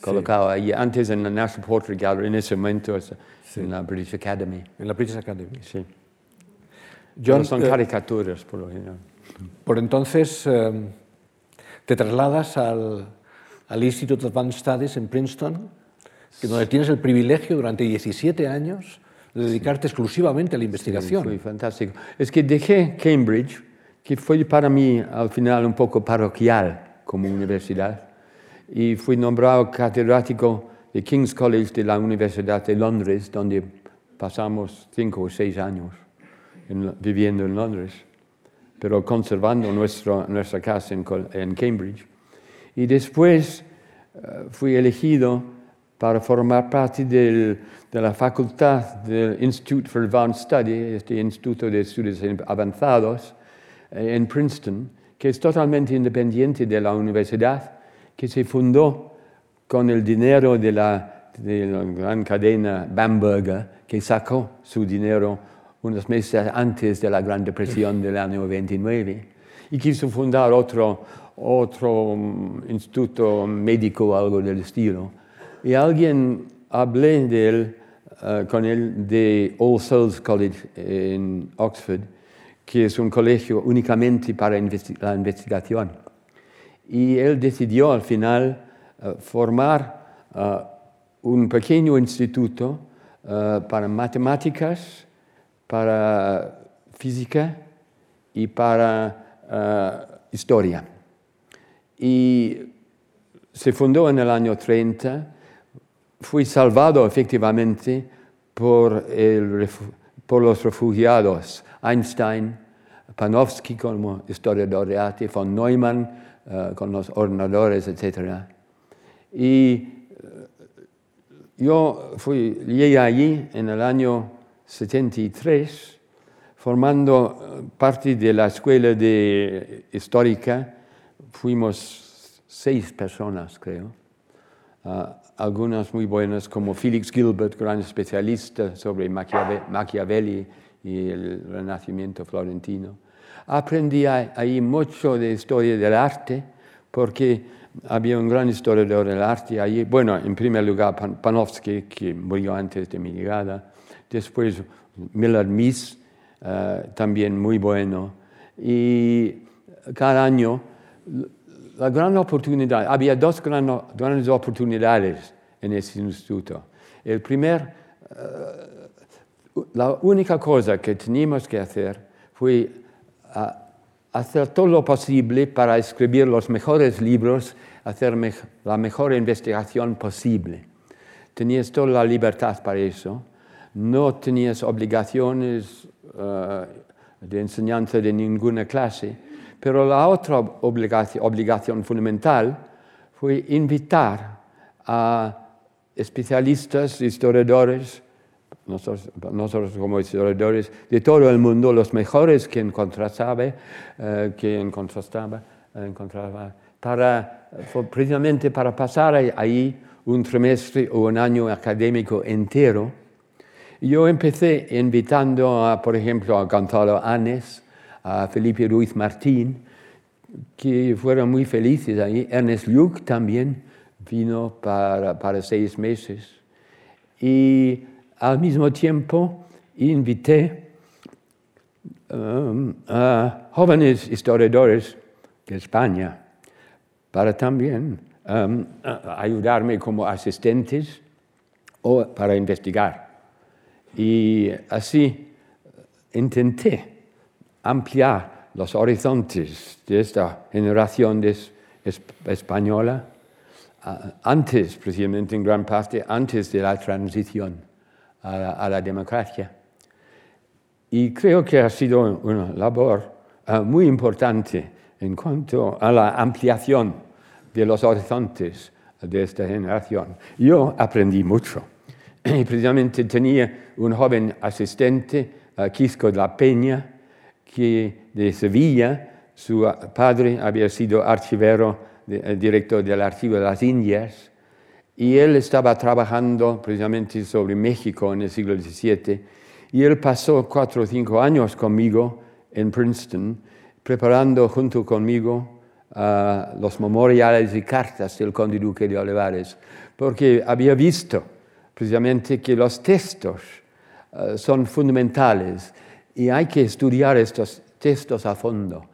colocado ahí, antes en la National Portrait Gallery, en ese momento en la British Academy. En la British Academy. Sí. John, son eh, caricaturas, por lo general. Por entonces, eh, te trasladas al, al Institute of Advanced Studies en Princeton, que donde tienes el privilegio durante 17 años de dedicarte exclusivamente a la investigación. Sí, fue fantástico. Es que dejé Cambridge, que fue para mí al final un poco parroquial como universidad, y fui nombrado catedrático de King's College de la Universidad de Londres, donde pasamos cinco o seis años viviendo en Londres, pero conservando nuestro, nuestra casa en, en Cambridge. Y después uh, fui elegido para formar parte de la facultad del Institute for Advanced Study, este Instituto de Estudios Avanzados eh, en Princeton, que es totalmente independiente de la universidad, que se fundó con el dinero de la, gran cadena Bamberger, que sacó su dinero unos meses antes de la Gran Depresión del año 29, y quiso fundar otro, otro mm, instituto médico, algo del estilo y alguien hablé de él, eh, con él de All Souls College en Oxford, que es un colegio únicamente para la investigación. Y él decidió al final eh, formar eh, un pequeño instituto para matemáticas, para física y para historia. Y se fundó en el año 30 fui salvado efectivamente por, los refugiados, Einstein, Panofsky como historiador de arte, von Neumann eh, con los ordenadores, etc. Y eh, yo fui, llegué allí en el año 73, formando eh, parte de la escuela de histórica. Fuimos seis personas, creo. Algunas muy buenas, como Felix Gilbert, gran especialista sobre Machiavelli y el Renacimiento florentino. Aprendí ahí mucho de historia del arte, porque había un gran historiador del arte allí. Bueno, en primer lugar Panofsky, que murió antes de mi llegada. Después Miller Mies, eh, también muy bueno. Y cada año, la gran oportunidad, había dos grandes oportunidades en ese instituto. El primer, eh, la única cosa que teníamos que hacer fue hacer todo lo posible para escribir los mejores libros, hacer la mejor investigación posible. Tenías toda la libertad para eso, no tenías obligaciones eh, de enseñanza de ninguna clase, pero la otra obligación, fundamental fue invitar a especialistas, historiadores, nosotros, como historiadores de todo el mundo, los mejores que encontraba, eh, que encontraba, encontraba para, precisamente para pasar ahí un trimestre o un año académico entero. Yo empecé invitando, por ejemplo, a Gonzalo Anes, a Felipe Ruiz Martín, que fueron muy felices ahí. Ernest Luke también vino para, seis meses. Y al mismo tiempo invité um, a jóvenes historiadores de España para también um, ayudarme como asistentes o para investigar. Y así intenté ampliar los horizontes de esta generación española antes, precisamente en gran parte, antes de la transición a la, democracia. Y creo que ha sido una labor eh, muy importante en cuanto a la ampliación de los horizontes de esta generación. Yo aprendí mucho. Y precisamente tenía un joven asistente, uh, Quisco de la Peña, que de Sevilla, su padre había sido archivero, eh, director del Archivo de las Indias, y él estaba trabajando precisamente sobre México en el siglo XVII y él pasó cuatro o cinco años conmigo en Princeton preparando junto conmigo uh, los memoriales y cartas del conde duque de Olivares, porque había visto precisamente que los textos uh, son fundamentales y hay que estudiar estos textos a fondo.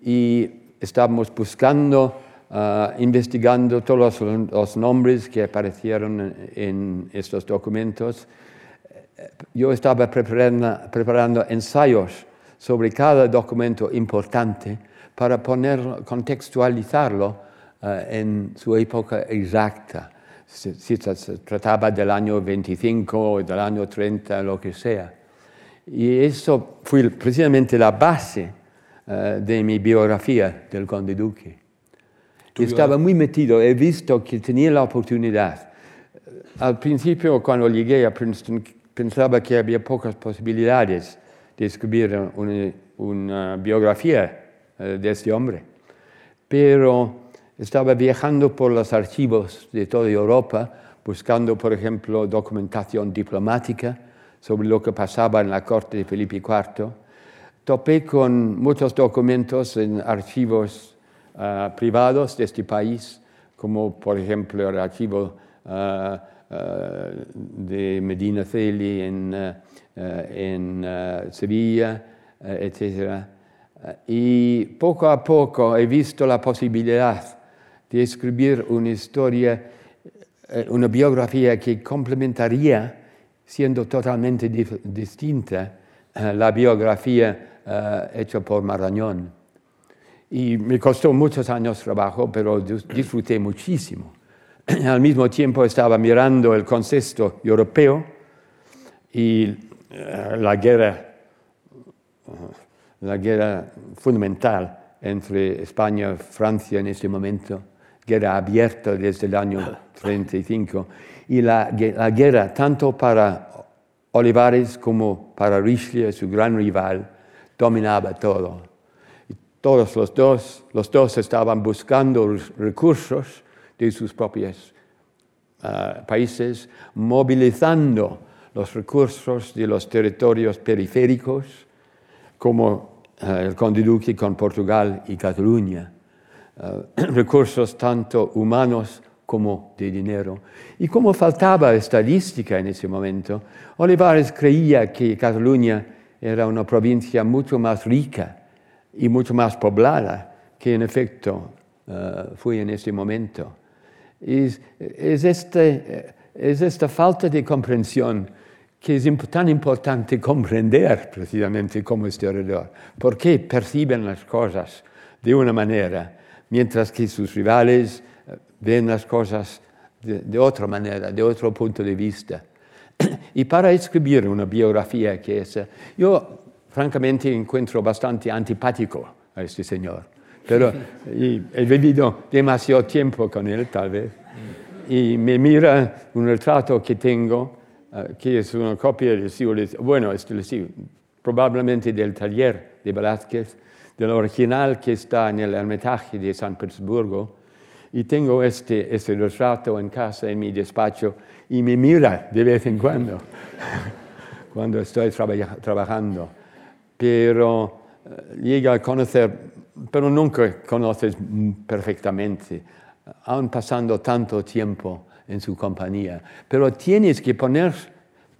Y estábamos buscando Ah, investigando todos los, nombres que aparecieron en, estos documentos. Yo estaba preparando, ensayos sobre cada documento importante para poner, contextualizarlo ah, en su época exacta. Si, si, se trataba del año 25 o del año 30, lo que sea. Y eso fue precisamente la base ah, de mi biografía del conde duque estaba muy metido, he visto que tenía la oportunidad. Al principio, cuando llegué a Princeton, pensaba que había pocas posibilidades de escribir una, biografía eh, de este hombre. Pero estaba viajando por los archivos de toda Europa, buscando, por ejemplo, documentación diplomática sobre lo que pasaba en la corte de Felipe IV. Topé con muchos documentos en archivos Ah, privados de este país, como por ejemplo el archivo ah, ah, de Medina Celi en, en Sevilla, etc. Y poco a poco he visto la posibilidad de escribir una historia, eh, una biografía que complementaría, siendo totalmente distinta, la biografía hecha por Marañón. Y me costó muchos años trabajo, pero disfruté muchísimo. Al mismo tiempo estaba mirando el concepto europeo Y eh, la guerra, la guerra fundamental entre España y Francia en ese momento, guerra abierta desde el año 35, y la, guerra tanto para Olivares como para Richelieu, su gran rival, dominaba todo. Todos los dos, los dos estaban buscando recursos de sus propios uh, países, movilizando los recursos de los territorios periféricos, como uh, el Conde Duque con Portugal y Cataluña, recursos tanto humanos como de dinero. Y como faltaba estadística en ese momento, Olivares creía que Cataluña era una provincia mucho más rica y mucho más poblada que en efecto uh, fue en ese momento. Es, es, este, es esta falta de comprensión que es tan importante comprender precisamente como historiador. ¿Por qué perciben las cosas de una manera, mientras que sus rivales ven las cosas de, de, otra manera, de otro punto de vista. Y para escribir una biografía que es, yo francamente encuentro bastante antipático a este señor, pero he vivido demasiado tiempo con él tal vez, y me mira un retrato que tengo, uh, que es una copia del siglo, bueno, es del siglo, probablemente del taller de Velázquez, del original que está en el Hermitage de San Petersburgo, y tengo este, este retrato en casa, en mi despacho, y me mira de vez en cuando, cuando estoy trabajando. Pero uh, llega a conocer, pero nunca conoces perfectamente, aún pasando tanto tiempo en su compañía. Pero tienes que poner,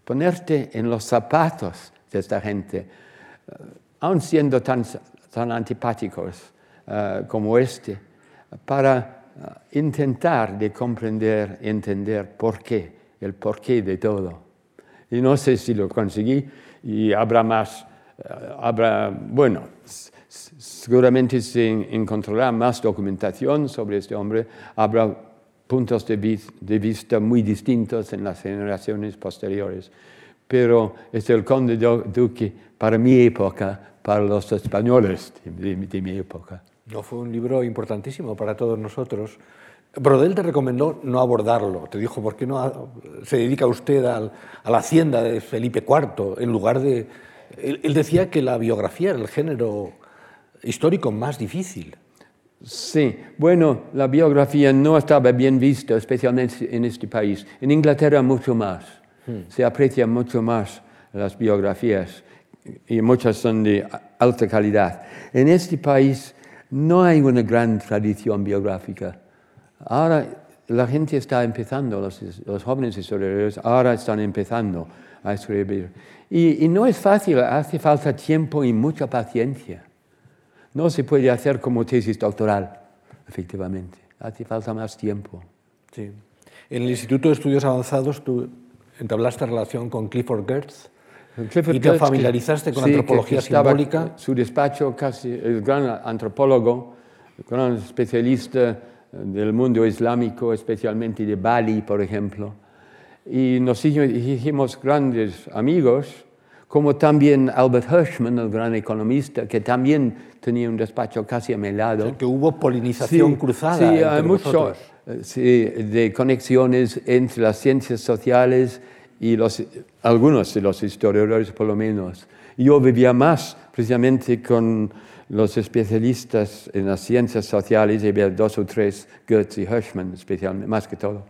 ponerte en los zapatos de esta gente, uh, aún siendo tan, tan antipáticos uh, como este, para intentar de comprender, entender por qué, el porqué de todo. Y no sé si lo conseguí y habrá más, eh, habrá, bueno, seguramente se encontrará más documentación sobre este hombre, habrá puntos de, de vista muy distintos en las generaciones posteriores, pero es el conde Duque para mi época, para los españoles de, de mi época. No, fue un libro importantísimo para todos nosotros. Brodel te recomendó no abordarlo, te dijo, ¿por qué no se dedica usted a la hacienda de Felipe IV en lugar de... Él, decía que la biografía era el género histórico más difícil. Sí, bueno, la biografía no estaba bien vista, especialmente en este país. En Inglaterra mucho más. Hmm. Se aprecia mucho más las biografías y muchas son de alta calidad. En este país no hay una gran tradición biográfica. Ahora la gente está empezando, los, jóvenes historiadores ahora están empezando a escribir. Y, no es fácil, hace falta tiempo y mucha paciencia. No se puede hacer como tesis doctoral, efectivamente. Hace falta más tiempo. Sí. En el Instituto de Estudios Avanzados tú entablaste relación con Clifford Gertz. ¿Y te familiarizaste con antropología simbólica? Su despacho, casi el gran antropólogo, el gran especialista del mundo islámico, especialmente de Bali, por ejemplo. Y nos hicimos grandes amigos, como también Albert Hirschman, el gran economista, que también tenía un despacho casi a mi lado. que hubo polinización cruzada. Sí, hay mucho de conexiones entre las ciencias sociales y los, algunos de los historiadores por lo menos. Yo vivía más precisamente con los especialistas en las ciencias sociales, había dos o tres, Goetz y Hirschman especialmente, más que todo.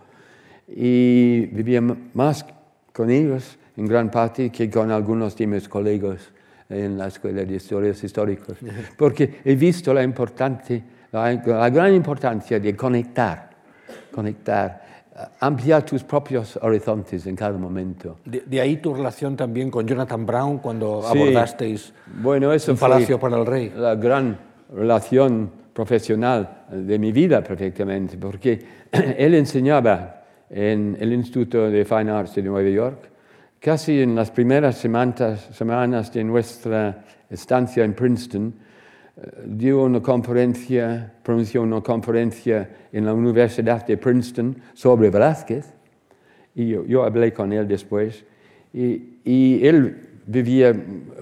Y vivía más con ellos en gran parte que con algunos de mis colegas en la Escuela de Estudios Históricos, porque he visto la, importante, la, la gran importancia de conectar, conectar ampliar tus propios horizontes en cada momento. De, ahí tu relación también con Jonathan Brown cuando abordasteis bueno, eso un palacio para el rey. La gran relación profesional de mi vida perfectamente, porque él enseñaba en el Instituto de Fine Arts de Nueva York, casi en las primeras semanas, semanas de nuestra estancia en Princeton, dio una conferencia, pronunció una conferencia en la Universidad de Princeton sobre Velázquez, y yo, hablé con él después, Y, y él vivía,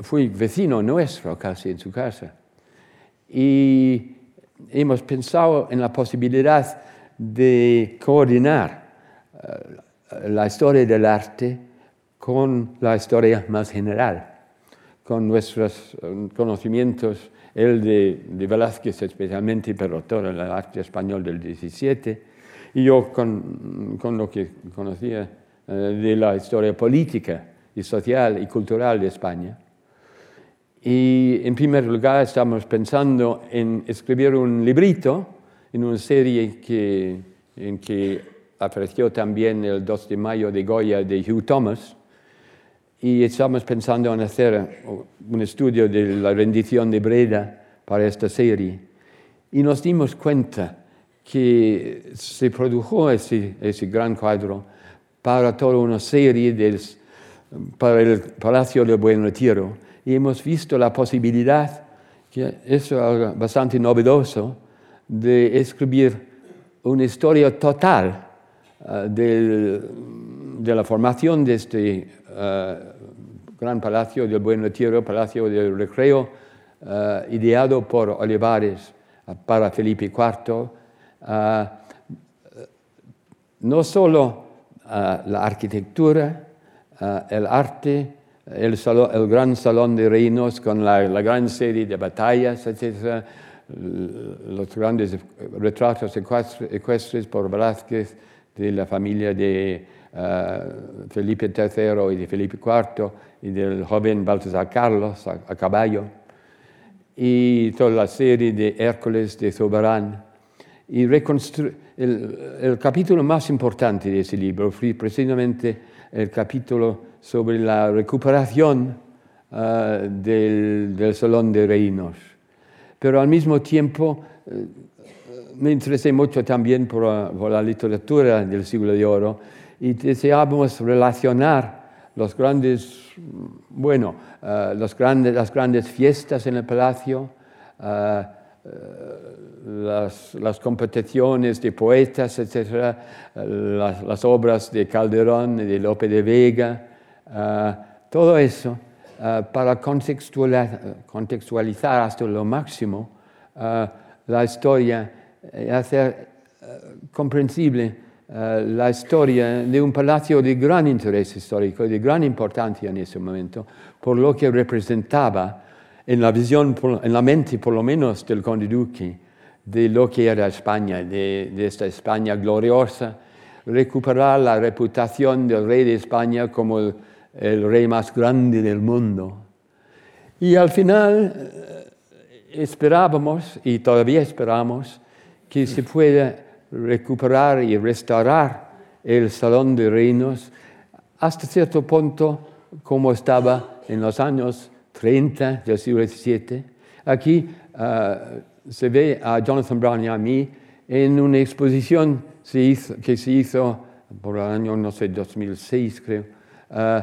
fue vecino nuestro casi en su casa. Y hemos pensado en la posibilidad de coordinar eh, la historia del arte con la historia más general, con nuestros eh, conocimientos, el de, Velázquez especialmente, pero todo el arte español del 17, y yo con, lo que conocía eh, de la historia política social y cultural de España. Y en primer lugar estamos pensando en escribir un librito en una serie que, en que apareció también el 2 de mayo de Goya de Hugh Thomas. Y estamos pensando en hacer un estudio de la rendición de Breda para esta serie. Y nos dimos cuenta que se produjo ese, ese gran cuadro para toda una serie de para el Palacio del Buen Retiro y hemos visto la posibilidad, que es bastante novedoso, de escribir una historia total uh, del, de la formación de este uh, gran Palacio del Buen Retiro, Palacio del Recreo, uh, ideado por Olivares para Felipe IV. no solo la arquitectura, el arte, el, el, gran salón de reinos con la, la, gran serie de batallas, etc., los grandes retratos ecuestres por Velázquez de la familia de uh, Felipe III y de Felipe IV y del joven Baltasar Carlos a, a caballo, y toda la serie de Hércules de Soberán. Y el, el capítulo más importante de ese libro fue precisamente el capítulo sobre la recuperación uh, del, del, Salón de Reinos. Pero al mismo tiempo uh, me interesé mucho también por, por, la literatura del siglo de oro y deseábamos relacionar los grandes, bueno, los grandes, las grandes fiestas en el palacio, las, las, competiciones de poetas, etc., las, obras de Calderón y de Lope de Vega, todo eso para contextualizar, contextualizar, hasta lo máximo la historia y hacer comprensible la historia de un palacio de gran interés histórico, de gran importancia en ese momento, por lo que representaba en la visión, en la mente por lo menos del conde duque, de lo que era España, de, esta España gloriosa, recuperar la reputación del rey de España como el, rey más grande del mundo. Y al final eh, esperábamos, y todavía esperamos, que se pueda recuperar y restaurar el Salón de Reinos hasta cierto punto como estaba en los años 30 del siglo XVII. Aquí uh, se ve a Jonathan Brown y a mí en una exposición se que se hizo por el año, no sé, 2006 creo, uh,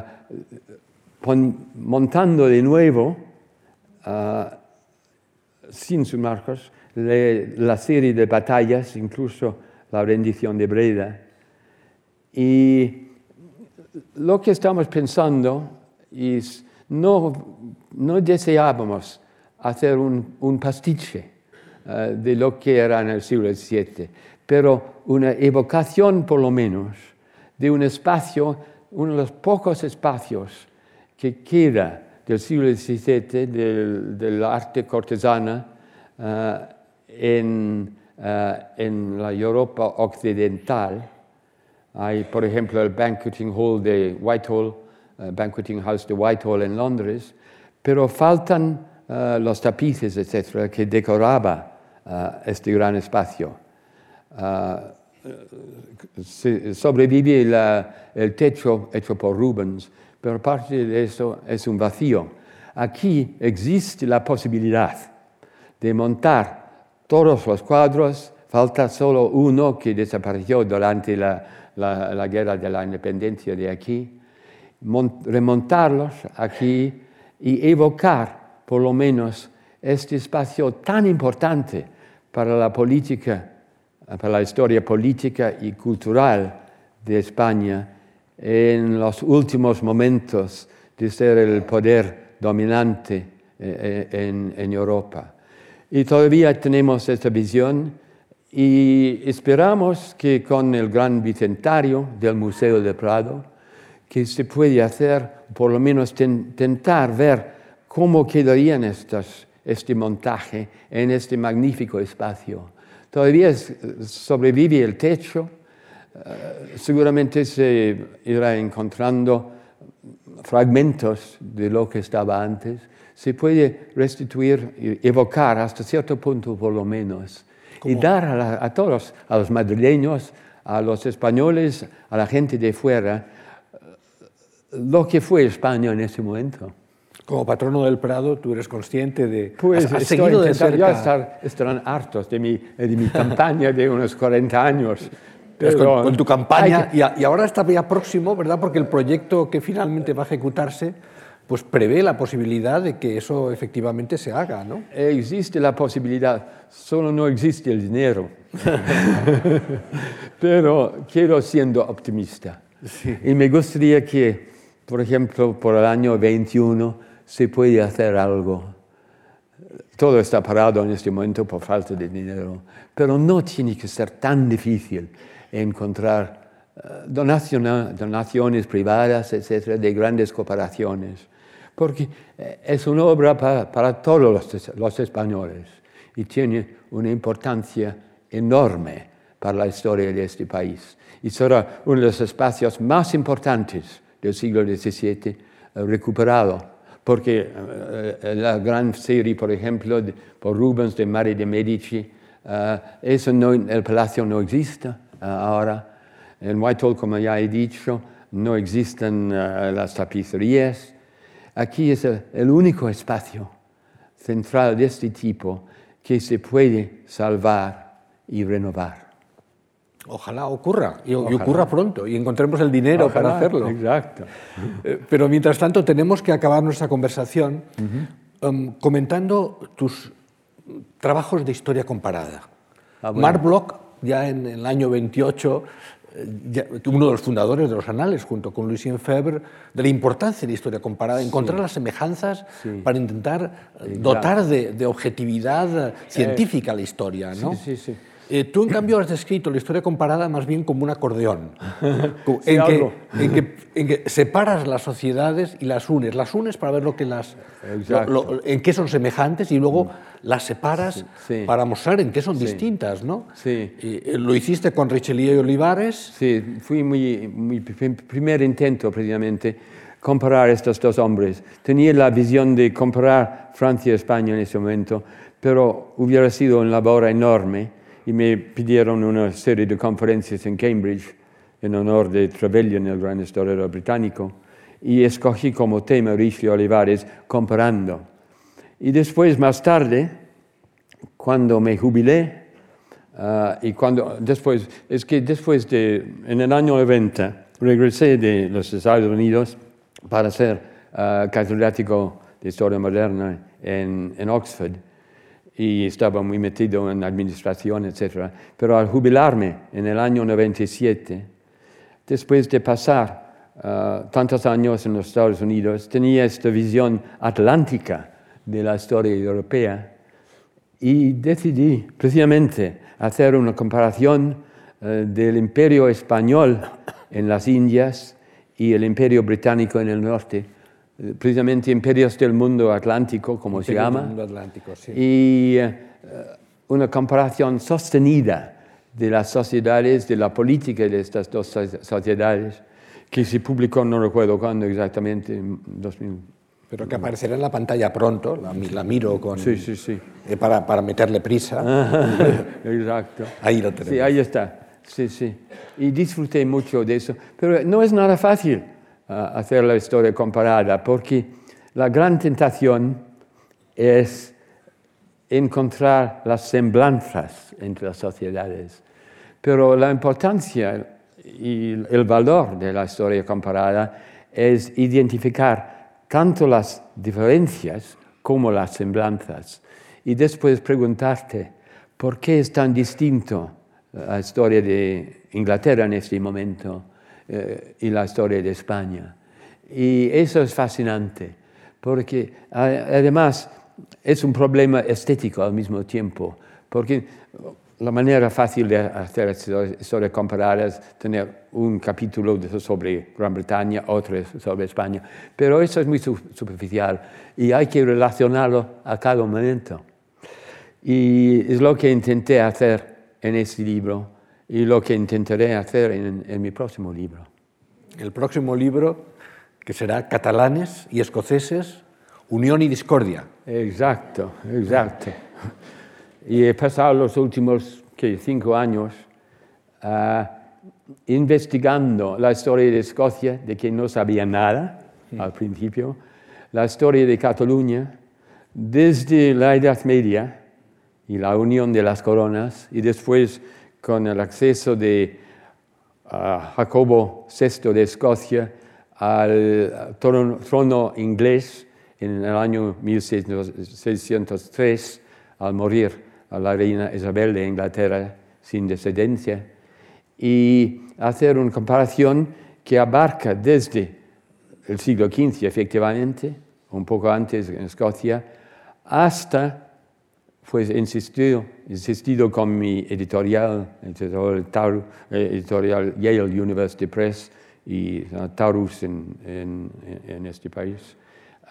pon, montando de nuevo, uh, sin sus marcos, le, la serie de batallas, incluso la rendición de Breda. Y lo que estamos pensando es, no, no deseábamos hacer un, un pastiche uh, de lo que era en el siglo XVII, pero una evocación por lo menos de un espacio, uno de los pocos espacios que queda del siglo XVII del, del arte cortesana uh, en, uh, en, la Europa occidental. Hay, por ejemplo, el Banqueting Hall de Whitehall, Banqueting House de Whitehall en Londres, pero faltan los tapices, etcétera, que decoraba este gran espacio. sobrevive el techo hecho por Rubens, pero parte de eso es un vacío. Aquí existe la posibilidad de montar todos los cuadros, falta solo uno que desapareció durante la, la, la guerra de la independencia de aquí, remontarlos aquí y evocar por lo menos este espacio tan importante para la política, para la historia política y cultural de España en los últimos momentos de ser el poder dominante eh, eh, en, en Europa. Y todavía tenemos esta visión y esperamos que con el gran bicentenario del Museo del Prado, que se puede hacer, por lo menos intentar ver cómo quedarían estas, este montaje en este magnífico espacio. Todavía sobrevive el techo, eh, seguramente se irá encontrando fragmentos de lo que estaba antes, se puede restituir, evocar hasta cierto punto por lo menos, y dar a, todos, a los madrileños, a los españoles, a la gente de fuera, lo que fue España en ese momento. Como patrono del Prado, tú eres consciente de... Pues has, seguido de cerca... Ya estar, estarán hartos de mi, de mi campaña de unos 40 años. Pero con, tu campaña, y, y, ahora está ya próximo, ¿verdad? Porque el proyecto que finalmente va a ejecutarse pues prevé la posibilidad de que eso efectivamente se haga, ¿no? Existe la posibilidad, solo no existe el dinero. Pero quiero siendo optimista. Y me gustaría que, por ejemplo, por el año 21 se puede hacer algo. Todo está parado en este momento por falta de dinero, pero no tiene que ser tan difícil encontrar eh, donaciones privadas, etcétera, de grandes cooperaciones porque eh, es una obra para, todos los, españoles y tiene una importancia enorme para la historia de este país. Y será uno de los espacios más importantes del siglo XVII eh, recuperado, porque la gran serie, por ejemplo, por Rubens de Mari de Medici, eso el palacio no existe ahora. En Whitehall, como ya he dicho, no existen las tapicerías, Aquí es el único espacio central de este tipo que se puede salvar y renovar. Ojalá ocurra y, ocurra pronto y encontremos el dinero para hacerlo. Exacto. Eh, pero mientras tanto tenemos que acabar nuestra conversación um, comentando tus trabajos de historia comparada. Ah, Mark Bloch, ya en el año 28, uno de los fundadores de los anales, junto con Lucien Febvre, de la importancia de la historia comparada, encontrar las semejanzas para intentar dotar de, de objetividad científica la historia. ¿no? Sí, sí, eh, tú, en cambio, has descrito la historia comparada más bien como un acordeón, en, que, en, que, en, que, separas las sociedades y las unes. Las unes para ver lo que las, en qué son semejantes y luego las separas para mostrar en qué son distintas. ¿no? Sí. Eh, lo hiciste con Richelieu y Olivares. Sí, fui mi, mi primer intento precisamente comparar estos dos hombres. Tenía la visión de comparar Francia y España en ese momento, pero hubiera sido una labor enorme y me pidieron una serie de conferencias en Cambridge en honor de Trevelyan, el gran historiador británico, y escogí como tema Richelieu Olivares comparando. Y después, más tarde, cuando me jubilé, ah, y cuando después, es que después de, en el año 90, regresé de los Estados Unidos para ser uh, catedrático de historia moderna en, en Oxford y estaba muy metido en administración, etc. Pero al jubilarme en el año 97, después de pasar uh, tantos años en los Estados Unidos, tenía esta visión atlántica de la historia europea y decidí precisamente hacer una comparación uh, del imperio español en las Indias y el imperio británico en el norte precisamente imperios del mundo atlántico, como se llama, mundo atlántico, sí. y eh, una comparación sostenida de las sociedades, de la política de estas dos sociedades, que se publicó, no recuerdo cuándo exactamente, en 2000. Pero que aparecerá en la pantalla pronto, la, la miro con, sí, sí, sí. Eh, para, para, meterle prisa. Exacto. Ahí lo tenemos. Sí, ahí está. Sí, sí. Y disfruté mucho de eso. Pero no es nada fácil hacer la historia comparada, porque la gran tentación es encontrar las semblanzas entre las sociedades. Pero la importancia y el valor de la historia comparada es identificar tanto las diferencias como las semblanzas. Y después preguntarte, ¿por qué es tan distinto la historia de Inglaterra en este momento eh, y la historia de España. Y eso es fascinante, porque además es un problema estético al mismo tiempo, porque la manera fácil de hacer historias comparadas es tener un capítulo sobre Gran Bretaña, otro sobre España, pero eso es muy superficial y hay que relacionarlo a cada momento. Y es lo que intenté hacer en este libro y lo que intentaré hacer en, en mi próximo libro. El próximo libro, que será Catalanes y Escoceses, Unión y Discordia. Exacto, exacto. Y he pasado los últimos cinco años uh, investigando la historia de Escocia, de que no sabía nada al principio, la historia de Cataluña, desde la Edad Media y la unión de las coronas, y después con el acceso de uh, Jacobo VI de Escocia al trono inglés en el año 1603, al morir a la reina Isabel de Inglaterra sin descendencia, y hacer una comparación que abarca desde el siglo XV, efectivamente, un poco antes en Escocia, hasta pues insistido, insistido con mi editorial, editorial, eh, editorial Yale University Press y Taurus en, en, este país,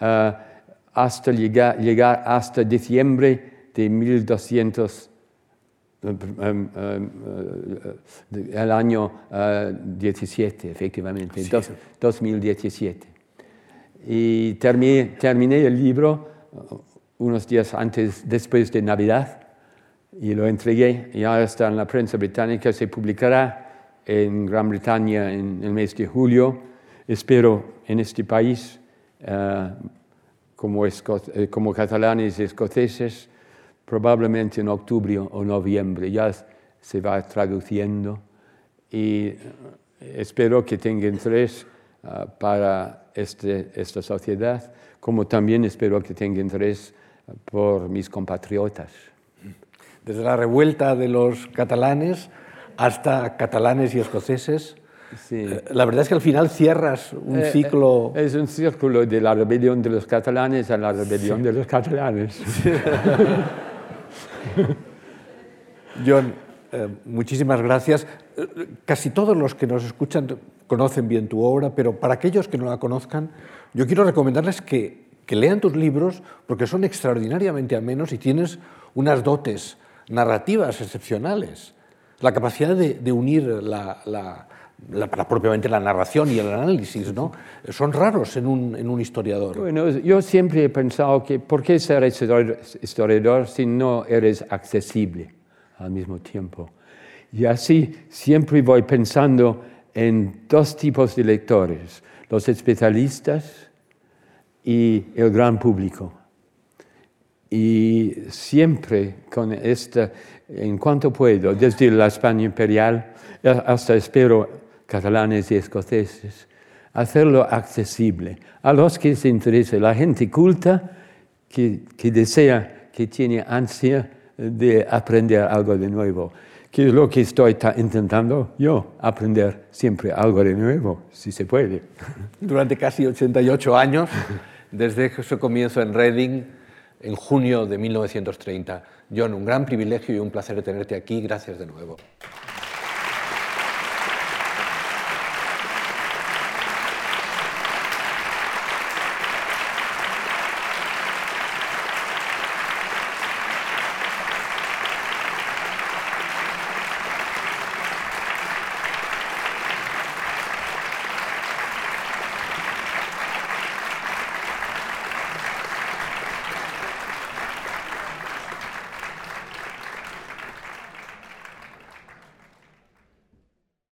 uh, hasta llegar, llegar, hasta diciembre de 1200, eh, el año 17, efectivamente, 2017. Y terminé, terminé el libro unos días antes, después de Navidad, y lo entregué. Y ahora está en la prensa británica, se publicará en Gran Bretaña en el mes de julio. Espero en este país, uh, como, eh, como catalanes y escoceses, probablemente en octubre o noviembre. Ya se va traduciendo y espero que tenga interés uh, para este, esta sociedad, como también espero que tenga interés por mis compatriotas. Desde la revuelta de los catalanes hasta catalanes y escoceses. Eh, la verdad es que al final cierras un eh, ciclo. Eh, es un círculo de la rebelión de los catalanes a la rebelión de los catalanes. John, muchísimas gracias. Casi todos los que nos escuchan conocen bien tu obra, pero para aquellos que no la conozcan, yo quiero recomendarles que que lean tus libros porque son extraordinariamente amenos y tienes unas dotes narrativas excepcionales. La capacidad de, unir la, propiamente la narración y el análisis, ¿no? Son raros en un, en un, historiador. Bueno, yo siempre he pensado que ¿por qué ser historiador si no eres accesible al mismo tiempo? Y así siempre voy pensando en dos tipos de lectores, los especialistas y el gran público. Y siempre con esta, en cuanto puedo, desde la España imperial hasta espero catalanes y escoceses, hacerlo accesible a los que se interesa, la gente culta que, que desea, que tiene ansia de aprender algo de nuevo que es lo que estoy intentando yo, aprender siempre algo de nuevo, si se puede. Durante casi 88 años desde su comienzo en Reading en junio de 1930. John, un gran privilegio y un placer tenerte aquí. Gracias de nuevo.